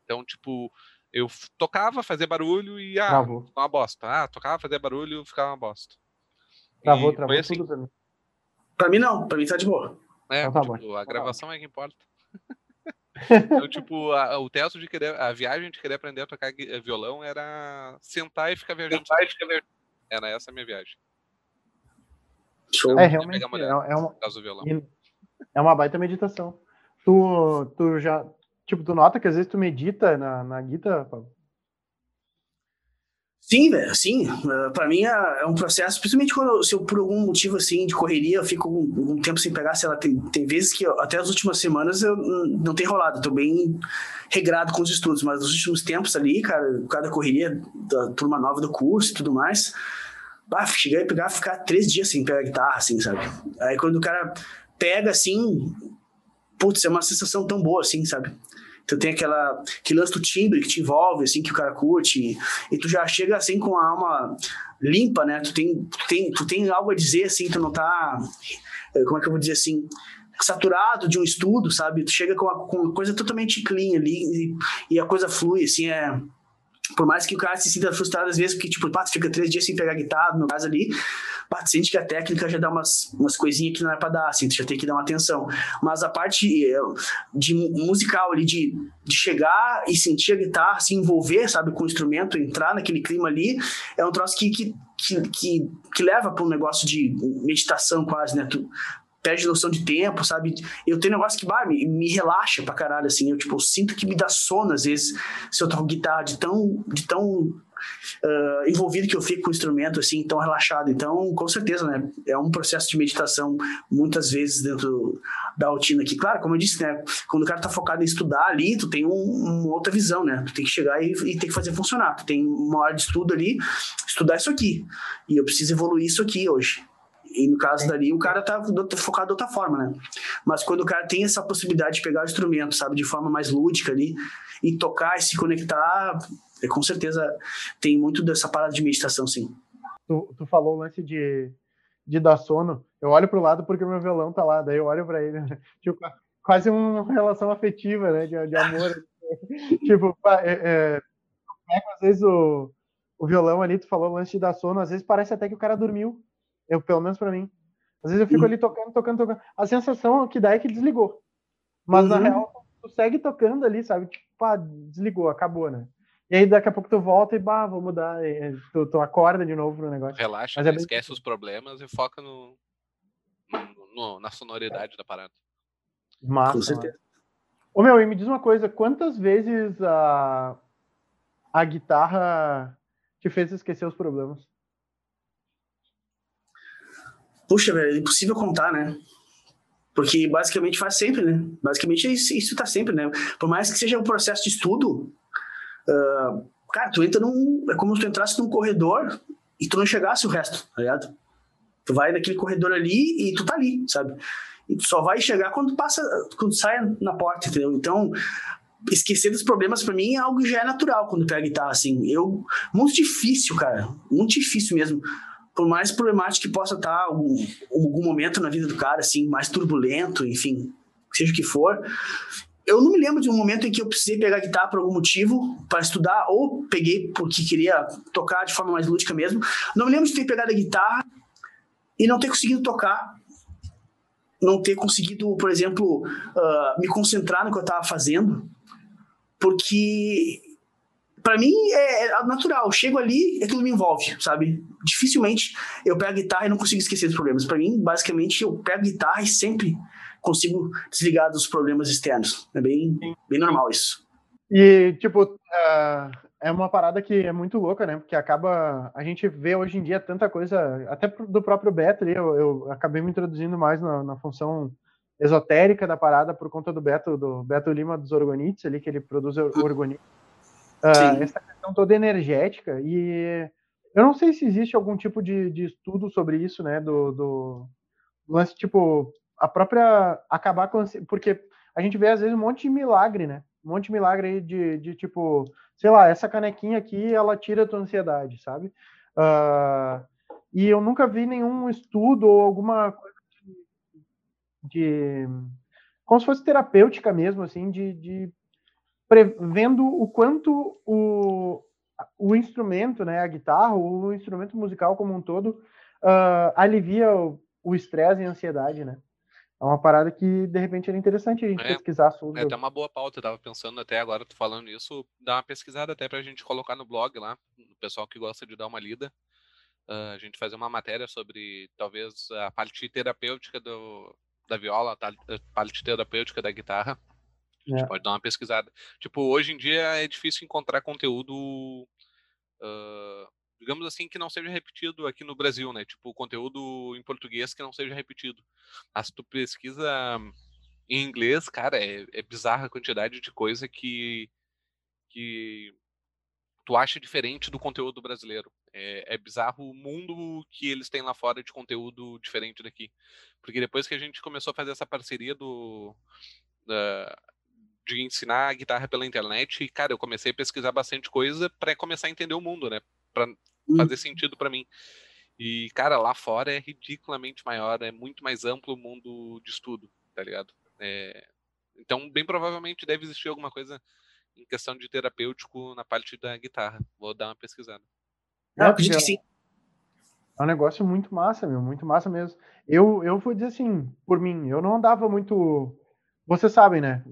Speaker 2: Então, tipo, eu tocava, fazia barulho e ah, uma bosta. Ah, tocava, fazia barulho, ficava uma bosta.
Speaker 1: Travou, travou assim. tudo pra mim.
Speaker 3: Pra mim não, pra mim tá de boa.
Speaker 2: É, então tá tipo, a gravação é que importa. então, tipo, a, o teto de querer, a viagem de querer aprender a tocar eh, violão era sentar e ficar viajando. Sentar e ficar viajando. Era essa a minha viagem.
Speaker 1: Show. É, realmente, é, é, uma, é uma baita meditação. Tu, tu já, tipo, tu nota que às vezes tu medita na, na guitarra,
Speaker 3: Sim, velho, sim. Uh, para mim é, é, um processo, principalmente quando se eu, por algum motivo assim de correria, eu fico um, um tempo sem pegar, sei lá, tem, tem vezes que eu, até as últimas semanas eu não tem rolado, eu tô bem regrado com os estudos, mas nos últimos tempos ali, cara, cada correria da turma nova do curso e tudo mais, bah, cheguei a pegar, ficar três dias sem pegar guitarra, assim, sabe? Aí quando o cara pega assim, putz, é uma sensação tão boa assim, sabe? Tu tem aquela, que lance do timbre que te envolve, assim, que o cara curte, e, tu já chega, assim, com a alma limpa, né? Tu tem, tu, tem, tu tem algo a dizer, assim, tu não tá, eh, como é que eu vou dizer assim, saturado de um estudo, sabe? Tu chega com, a, com uma coisa totalmente clean ali e, e a coisa flui, assim, é por mais que o cara se sinta frustrado às vezes, porque, tipo, pá, fica três dias sem pegar guitarra, no meu caso ali, pá, sente que a técnica já dá umas, umas coisinhas que não é pra dar, assim, tu já tem que dar uma atenção. Mas a parte eh, de musical ali, de, de chegar e sentir a guitarra, se envolver, sabe, com o instrumento, entrar naquele clima ali, é um troço que, que, que, que, que leva para um negócio de meditação quase, né? Tu, perde noção de tempo, sabe? Eu tenho um negócio que bah, me, me relaxa pra caralho, assim. Eu, tipo, sinto que me dá sono, às vezes, se eu toco guitarra de tão, de tão uh, envolvido que eu fico com o instrumento, assim, tão relaxado. Então, com certeza, né? É um processo de meditação, muitas vezes, dentro da rotina aqui. Claro, como eu disse, né? Quando o cara tá focado em estudar ali, tu tem um, uma outra visão, né? Tu tem que chegar e, e tem que fazer funcionar. Tu tem uma hora de estudo ali, estudar isso aqui. E eu preciso evoluir isso aqui hoje. E no caso dali, o cara tá focado de outra forma, né? Mas quando o cara tem essa possibilidade de pegar o instrumento, sabe, de forma mais lúdica ali, e tocar e se conectar, é, com certeza tem muito dessa parada de meditação, sim.
Speaker 1: Tu, tu falou o lance de, de dar sono. Eu olho pro lado porque o meu violão tá lá, daí eu olho para ele, né? tipo, quase uma relação afetiva, né, de, de amor. tipo, é, é, às vezes o, o violão ali, tu falou o lance de dar sono, às vezes parece até que o cara dormiu. Eu, pelo menos para mim. Às vezes eu fico uhum. ali tocando, tocando, tocando. A sensação que dá é que desligou. Mas uhum. na real, tu segue tocando ali, sabe? Tipo, pá, desligou, acabou, né? E aí daqui a pouco tu volta e, bah, vou mudar. E, tu, tu acorda de novo pro negócio.
Speaker 2: Relaxa, Mas é esquece os problemas e foca no, no, na sonoridade da parada.
Speaker 1: Massa. Com certeza. Ô meu, e me diz uma coisa, quantas vezes a, a guitarra te fez esquecer os problemas?
Speaker 3: Puxa, velho, é impossível contar, né? Porque basicamente faz sempre, né? Basicamente isso, isso tá sempre, né? Por mais que seja um processo de estudo, uh, cara, tu entra num. É como se tu entrasse num corredor e tu não chegasse o resto, tá ligado? Tu vai naquele corredor ali e tu tá ali, sabe? E tu só vai chegar quando passa, quando sai na porta, entendeu? Então, esquecer dos problemas para mim é algo que já é natural quando pega guitarra, assim. Eu, muito difícil, cara, muito difícil mesmo por mais problemático que possa estar algum, algum momento na vida do cara, assim, mais turbulento, enfim, seja o que for, eu não me lembro de um momento em que eu precisei pegar guitarra por algum motivo para estudar, ou peguei porque queria tocar de forma mais lúdica mesmo. Não me lembro de ter pegado a guitarra e não ter conseguido tocar, não ter conseguido, por exemplo, uh, me concentrar no que eu estava fazendo, porque para mim é, é natural. Eu chego ali, aquilo me envolve, sabe? Dificilmente eu pego a guitarra e não consigo esquecer dos problemas. Para mim, basicamente, eu pego a guitarra e sempre consigo desligar dos problemas externos. É bem, bem normal isso.
Speaker 1: E, tipo, uh, é uma parada que é muito louca, né? Porque acaba. A gente vê hoje em dia tanta coisa, até do próprio Beto ali, eu, eu acabei me introduzindo mais na, na, função esotérica da parada por conta do Beto, do Beto Lima dos Orgonites ali, que ele produz orgonites uh, essa questão toda energética. E eu não sei se existe algum tipo de, de estudo sobre isso, né? Do, do lance, tipo, a própria acabar com. Porque a gente vê, às vezes, um monte de milagre, né? Um monte de milagre aí de, de tipo, sei lá, essa canequinha aqui, ela tira a tua ansiedade, sabe? Uh, e eu nunca vi nenhum estudo ou alguma coisa de, de como se fosse terapêutica mesmo, assim, de, de vendo o quanto o, o instrumento, né, a guitarra, o instrumento musical como um todo, uh, alivia o estresse e a ansiedade, né? É uma parada que, de repente, era interessante a gente é, pesquisar sobre.
Speaker 2: É até uma boa pauta, eu tava pensando até agora, tu falando isso, dar uma pesquisada até pra gente colocar no blog lá, o pessoal que gosta de dar uma lida, uh, a gente fazer uma matéria sobre, talvez, a parte terapêutica do, da viola, a parte terapêutica da guitarra, a gente é. pode dar uma pesquisada. Tipo, hoje em dia é difícil encontrar conteúdo uh, digamos assim, que não seja repetido aqui no Brasil, né? Tipo, conteúdo em português que não seja repetido. Mas tu pesquisa em inglês, cara, é, é bizarra a quantidade de coisa que, que tu acha diferente do conteúdo brasileiro. É, é, bizarro o mundo que eles têm lá fora de conteúdo diferente daqui. Porque depois que a gente começou a fazer essa parceria do, da, de ensinar a guitarra pela internet, cara, eu comecei a pesquisar bastante coisa para começar a entender o mundo, né? Para fazer sentido para mim. E, cara, lá fora é ridiculamente maior, é muito mais amplo o mundo de estudo, tá ligado? É... Então, bem provavelmente deve existir alguma coisa em questão de terapêutico na parte da guitarra. Vou dar uma pesquisada.
Speaker 1: Não, acredito que sim. É um negócio muito massa, meu, muito massa mesmo. Eu, eu vou dizer assim, por mim, eu não andava muito. Vocês sabem, né?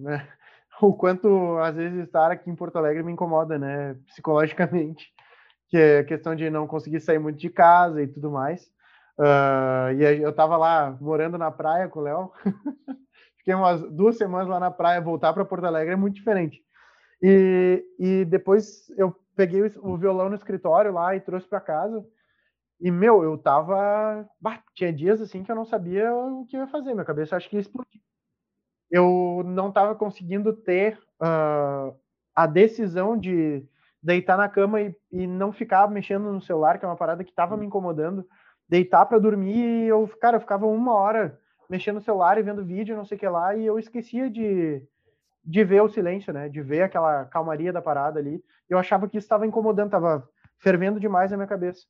Speaker 1: O quanto, às vezes, estar aqui em Porto Alegre me incomoda, né? Psicologicamente. Que é questão de não conseguir sair muito de casa e tudo mais. Uh, e eu tava lá morando na praia com o Léo. Fiquei umas duas semanas lá na praia, voltar para Porto Alegre é muito diferente. E, e depois eu peguei o violão no escritório lá e trouxe para casa. E, meu, eu tava. Bah, tinha dias assim que eu não sabia o que ia fazer. Minha cabeça acho que ia explodir. Eu não tava conseguindo ter uh, a decisão de deitar na cama e, e, não ficar mexendo no celular, que é uma parada que tava me incomodando. Deitar para dormir e eu, cara, eu ficava uma hora mexendo no celular e vendo vídeo, não sei o que lá, e eu esquecia de, de ver o silêncio, né? De ver aquela calmaria da parada ali. Eu achava que isso estava incomodando, estava fervendo demais na minha cabeça.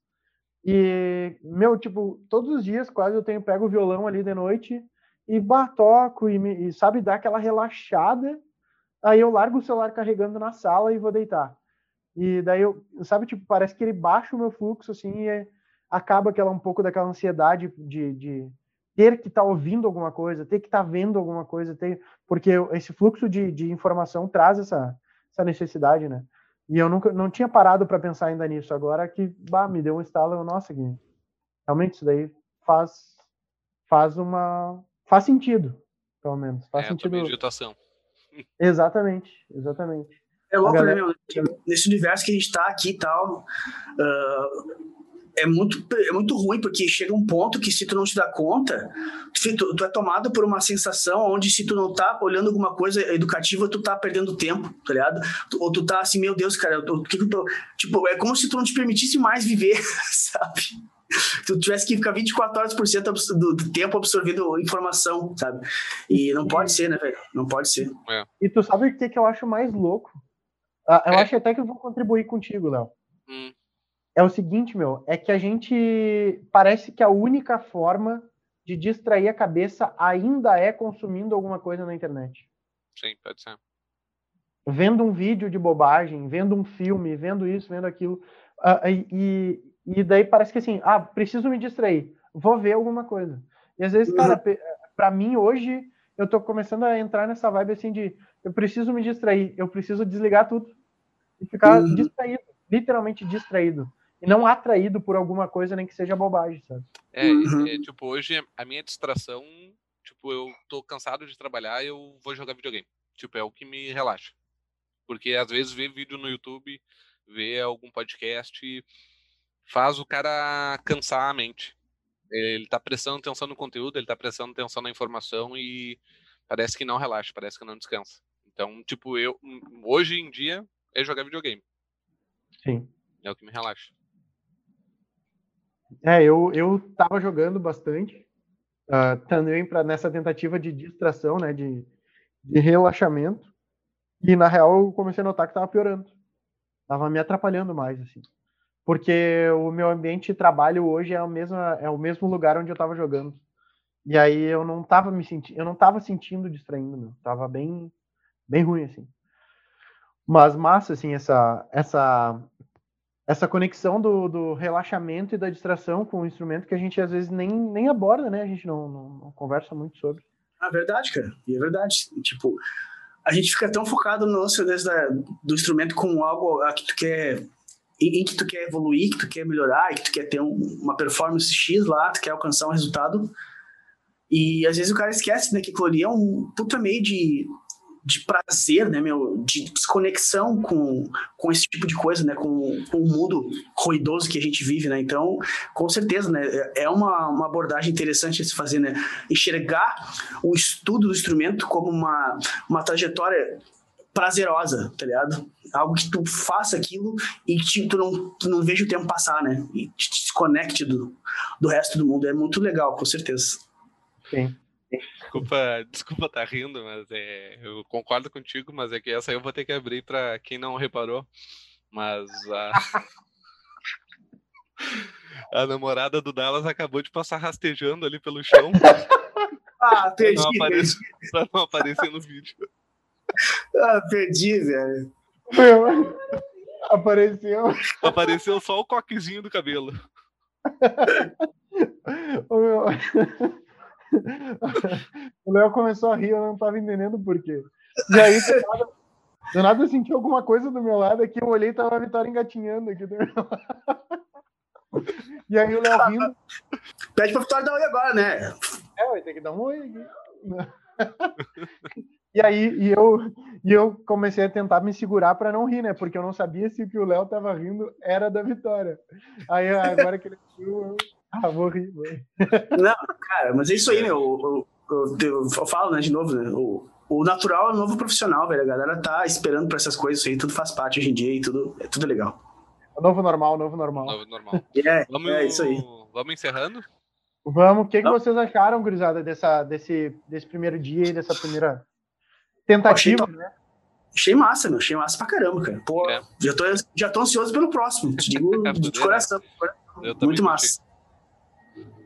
Speaker 1: E, meu, tipo, todos os dias quase eu tenho pego o violão ali de noite e batoco e, me, e sabe, dá aquela relaxada. Aí eu largo o celular carregando na sala e vou deitar. E daí eu, sabe, tipo, parece que ele baixa o meu fluxo, assim, e acaba aquela um pouco daquela ansiedade de, de ter que estar tá ouvindo alguma coisa, ter que estar tá vendo alguma coisa, ter, porque esse fluxo de, de informação traz essa, essa necessidade, né? E eu nunca não tinha parado para pensar ainda nisso. Agora que bah, me deu um estalo, nossa, que realmente isso daí faz faz uma faz sentido, pelo menos. Faz
Speaker 2: é,
Speaker 1: sentido.
Speaker 2: Meditação.
Speaker 1: Exatamente, exatamente.
Speaker 3: É louco, né, galera... né, meu? Nesse universo que a gente tá aqui e tal, uh, é muito, é muito ruim, porque chega um ponto que se tu não te dá conta, tu, tu, é tomado por uma sensação onde se tu não tá olhando alguma coisa educativa, tu tá perdendo tempo, tá ligado? Ou tu tá assim, meu Deus, cara, o que, que eu tô... Tipo, é como se tu não te permitisse mais viver, sabe? Tu tivesse que ficar 24 horas por cento do, do tempo absorvendo informação, sabe? E não pode ser, né, velho? Não pode ser.
Speaker 1: É. E tu sabe o que, que eu acho mais louco? Ah, eu é. acho até que eu vou contribuir contigo, Léo. Hum é o seguinte, meu, é que a gente parece que a única forma de distrair a cabeça ainda é consumindo alguma coisa na internet.
Speaker 2: Sim, pode ser.
Speaker 1: Vendo um vídeo de bobagem, vendo um filme, vendo isso, vendo aquilo. Uh, e, e daí parece que assim, ah, preciso me distrair, vou ver alguma coisa. E às vezes, cara, uhum. para mim hoje, eu tô começando a entrar nessa vibe assim de eu preciso me distrair, eu preciso desligar tudo e ficar uhum. distraído, literalmente distraído e não atraído por alguma coisa, nem que seja bobagem, sabe?
Speaker 2: É, uhum. é, tipo, hoje a minha distração, tipo, eu tô cansado de trabalhar, eu vou jogar videogame. Tipo, é o que me relaxa. Porque às vezes ver vídeo no YouTube, ver algum podcast, faz o cara cansar a mente. Ele tá prestando atenção no conteúdo, ele tá prestando atenção na informação e parece que não relaxa, parece que não descansa. Então, tipo, eu hoje em dia é jogar videogame.
Speaker 1: Sim.
Speaker 2: É o que me relaxa.
Speaker 1: É, eu, eu tava jogando bastante, uh, também para nessa tentativa de distração, né, de, de relaxamento, e na real eu comecei a notar que tava piorando. Tava me atrapalhando mais, assim. Porque o meu ambiente de trabalho hoje é o mesmo, é o mesmo lugar onde eu tava jogando. E aí eu não tava me sentindo, eu não tava sentindo distraindo, meu. Tava bem, bem ruim, assim. Mas massa, assim, essa, essa essa conexão do, do, relaxamento e da distração com o instrumento que a gente às vezes nem, nem aborda, né? A gente não, não, não conversa muito sobre.
Speaker 3: É verdade, cara. E é verdade. Tipo, a gente fica tão focado no lance do instrumento como algo que tu quer em, em, que tu quer evoluir, que tu quer melhorar, que tu quer ter um, uma performance X lá, tu quer alcançar um resultado. E às vezes o cara esquece, né, que aquilo ali é um puta meio de de prazer, né, meu, de desconexão com, com esse tipo de coisa, né, com, com o mundo ruidoso que a gente vive, né, então, com certeza, né, é, é uma, uma abordagem interessante de se fazer, né, enxergar o estudo do instrumento como uma, uma trajetória prazerosa, tá ligado? Algo que tu faça aquilo e que tu não, tu não veja o tempo passar, né, e te desconecte do, do resto do mundo, é muito legal, com certeza.
Speaker 1: Sim.
Speaker 2: Desculpa, desculpa tá rindo, mas é, eu concordo contigo, mas é que essa eu vou ter que abrir para quem não reparou. Mas a, a namorada do Dallas acabou de passar rastejando ali pelo chão.
Speaker 3: ah.
Speaker 2: Pra não, aparecer, pra não aparecer no vídeo.
Speaker 3: Ah, perdi, velho.
Speaker 1: Apareceu.
Speaker 2: Apareceu só o coquezinho do cabelo.
Speaker 1: Ô, meu... o Léo começou a rir, eu não tava entendendo por quê. E aí, do nada, do nada eu senti alguma coisa do meu lado aqui, eu olhei e tava a Vitória engatinhando aqui do meu lado. E aí o Léo rindo.
Speaker 3: Pede pra Vitória dar oi agora, né?
Speaker 1: É, vai ter que dar um oi aqui. E aí e eu, e eu comecei a tentar me segurar para não rir, né? Porque eu não sabia se o que o Léo tava rindo era da Vitória. Aí agora que ele riu, eu ah, vou rir, vou rir.
Speaker 3: Não, cara, mas é isso aí, meu. Eu, eu, eu, eu falo, né, de novo, né? O, o natural é o novo profissional, velho. A galera tá esperando pra essas coisas, isso aí tudo faz parte hoje em dia e tudo, é tudo legal.
Speaker 1: O novo normal, o novo normal.
Speaker 2: Novo normal.
Speaker 3: É,
Speaker 2: Vamos,
Speaker 3: é isso aí.
Speaker 2: Vamos encerrando?
Speaker 1: Vamos. O que, que vocês acharam, gurizada, dessa, desse, desse primeiro dia e dessa primeira tentativa,
Speaker 3: Achei-
Speaker 1: né?
Speaker 3: Achei massa, meu. Achei massa pra caramba, cara. Pô,
Speaker 2: É.
Speaker 3: já, tô, já tô ansioso pelo próximo. Te digo de coração.
Speaker 2: Eu
Speaker 3: Muito
Speaker 2: curti.
Speaker 3: massa.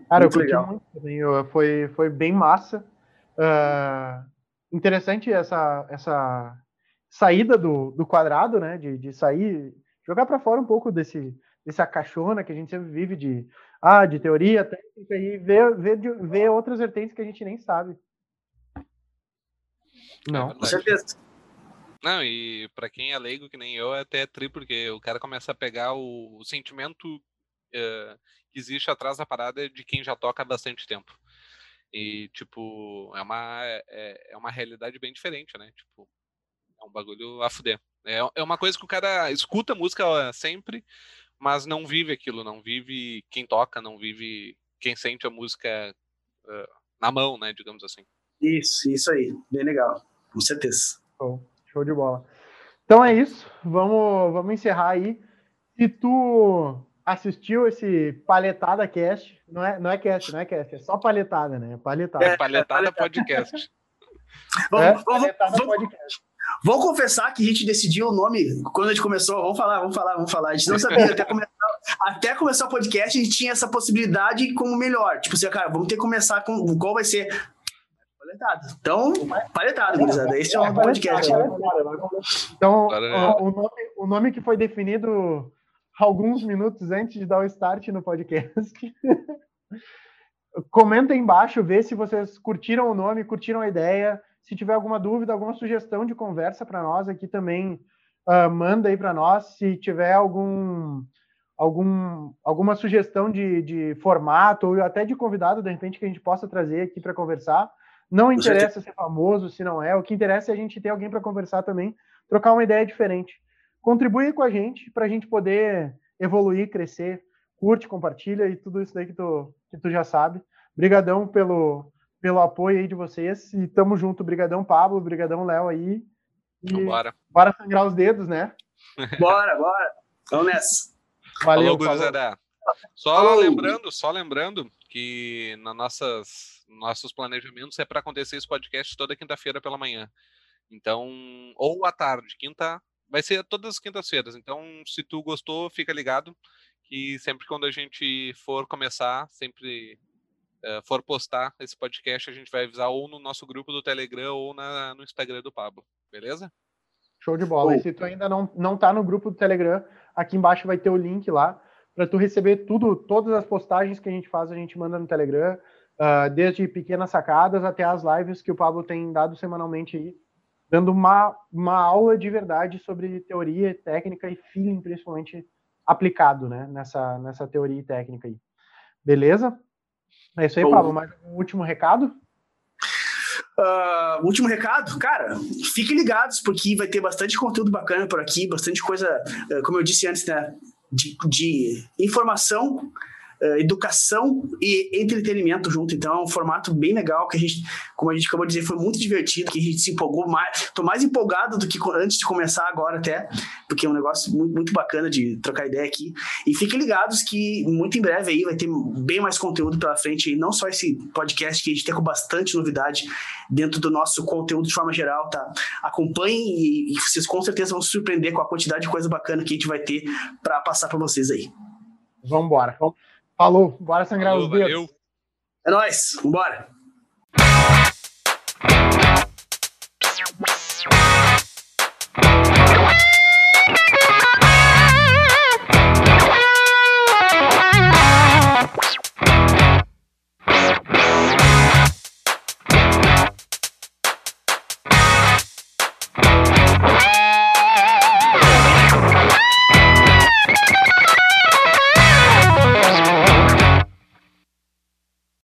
Speaker 1: Cara,
Speaker 3: Muito
Speaker 1: eu curti
Speaker 3: legal.
Speaker 1: muito também. Foi, foi bem massa. Ah, interessante essa, essa saída do, do quadrado, né? De, de sair, jogar para fora um pouco desse, dessa caixona que a gente sempre vive de, ah, de teoria técnica e ver, ver, de- ver outras vertentes que a gente nem sabe. Não.
Speaker 2: É
Speaker 3: Com certeza.
Speaker 2: Não, e pra quem é leigo que nem eu, é até tri, porque o cara começa a pegar o, o sentimento eh, que existe atrás da parada de quem já toca há bastante tempo. E, tipo, é uma, é, é uma realidade bem diferente, né? Tipo, é um bagulho a fuder. É, é uma coisa que o cara escuta a música sempre, mas não vive aquilo, não vive quem toca, não vive quem sente a música eh, na mão, né? Digamos assim.
Speaker 3: Isso, isso aí. Bem legal. Com certeza.
Speaker 1: Show, show de bola. Então é isso. Vamos, vamos encerrar aí. Se tu assistiu esse Palhetada Cast, não é, não é cast, não é cast, é só palhetada, né? Palhetada.
Speaker 3: É,
Speaker 2: Palhetada podcast.
Speaker 3: Vamos,
Speaker 1: É,
Speaker 3: vamos,
Speaker 1: palhetada
Speaker 3: vamos-
Speaker 1: podcast.
Speaker 3: vamos confessar que a gente decidiu o nome quando a gente começou. Vamos falar, vamos falar, vamos falar. A gente não sabia. Até começar, até começar o podcast, a gente tinha essa possibilidade como melhor. Tipo assim, cara, vamos ter que começar com qual vai ser. Paletado. Então, paletado, gurizada. Esse é um podcast. né?
Speaker 1: Então, o, o nome, o nome que foi definido alguns minutos antes de dar o start no podcast. Comenta aí embaixo, vê se vocês curtiram o nome, curtiram a ideia. Se tiver alguma dúvida, alguma sugestão de conversa para nós aqui também, ah, manda aí para nós. Se tiver algum, algum, alguma sugestão de, de formato ou até de convidado, de repente, que a gente possa trazer aqui para conversar. Não interessa ser famoso, se não é. O que interessa é a gente ter alguém para conversar também, trocar uma ideia diferente. Contribui com a gente para a gente poder evoluir, crescer. Curte, compartilha e tudo isso daí que tu, que tu já sabe. Brigadão pelo, pelo apoio aí de vocês. E tamo junto. Brigadão, Pablo. Brigadão, Léo aí. E
Speaker 2: Vambora.
Speaker 1: bora sangrar os dedos, né?
Speaker 3: Bora, bora. Vamos nessa.
Speaker 1: Valeu,
Speaker 2: Falou,
Speaker 1: falou.
Speaker 2: Só
Speaker 3: Falou.
Speaker 2: lembrando, só lembrando que nas nossas nossos planejamentos é para acontecer esse podcast toda quinta-feira pela manhã. Então, ou à tarde, quinta, vai ser todas as quintas-feiras. Então, se tu gostou, fica ligado que sempre quando a gente for começar, sempre eh, for postar esse podcast, a gente vai avisar ou no nosso grupo do Telegram ou na, no Instagram do Pablo. Beleza?
Speaker 1: Show de bola. E
Speaker 3: Show.
Speaker 1: se tu ainda não, não tá no grupo do Telegram, aqui embaixo vai ter o link lá para tu receber tudo, todas as postagens que a gente faz, a gente manda no Telegram, ah, desde pequenas sacadas até as lives que o Pablo tem dado semanalmente aí, dando uma, uma aula de verdade sobre teoria, técnica e feeling, principalmente aplicado, né, nessa, nessa teoria e técnica aí. Beleza? É isso aí,
Speaker 3: Show.
Speaker 1: Pablo. Mais um último recado?
Speaker 3: Uh, último recado, cara, fiquem ligados, porque vai ter bastante conteúdo bacana por aqui, bastante coisa, uh, como eu disse antes, né? De, de informação uh, educação e entretenimento junto. Então é um formato bem legal que a gente, como a gente acabou de dizer, foi muito divertido, que a gente se empolgou mais. Tô mais empolgado do que antes de começar agora até, porque é um negócio muito, muito bacana de trocar ideia aqui. E fiquem ligados que muito em breve aí vai ter bem mais conteúdo pela frente, e não só esse podcast que a gente tem com bastante novidade dentro do nosso conteúdo de forma geral, tá? Acompanhem e, e vocês com certeza vão se surpreender com a quantidade de coisa bacana que a gente vai ter para passar para vocês aí.
Speaker 1: Vamos embora. Falou, bora sangrar Falou, os dedos. Valeu.
Speaker 3: É nóis, vambora.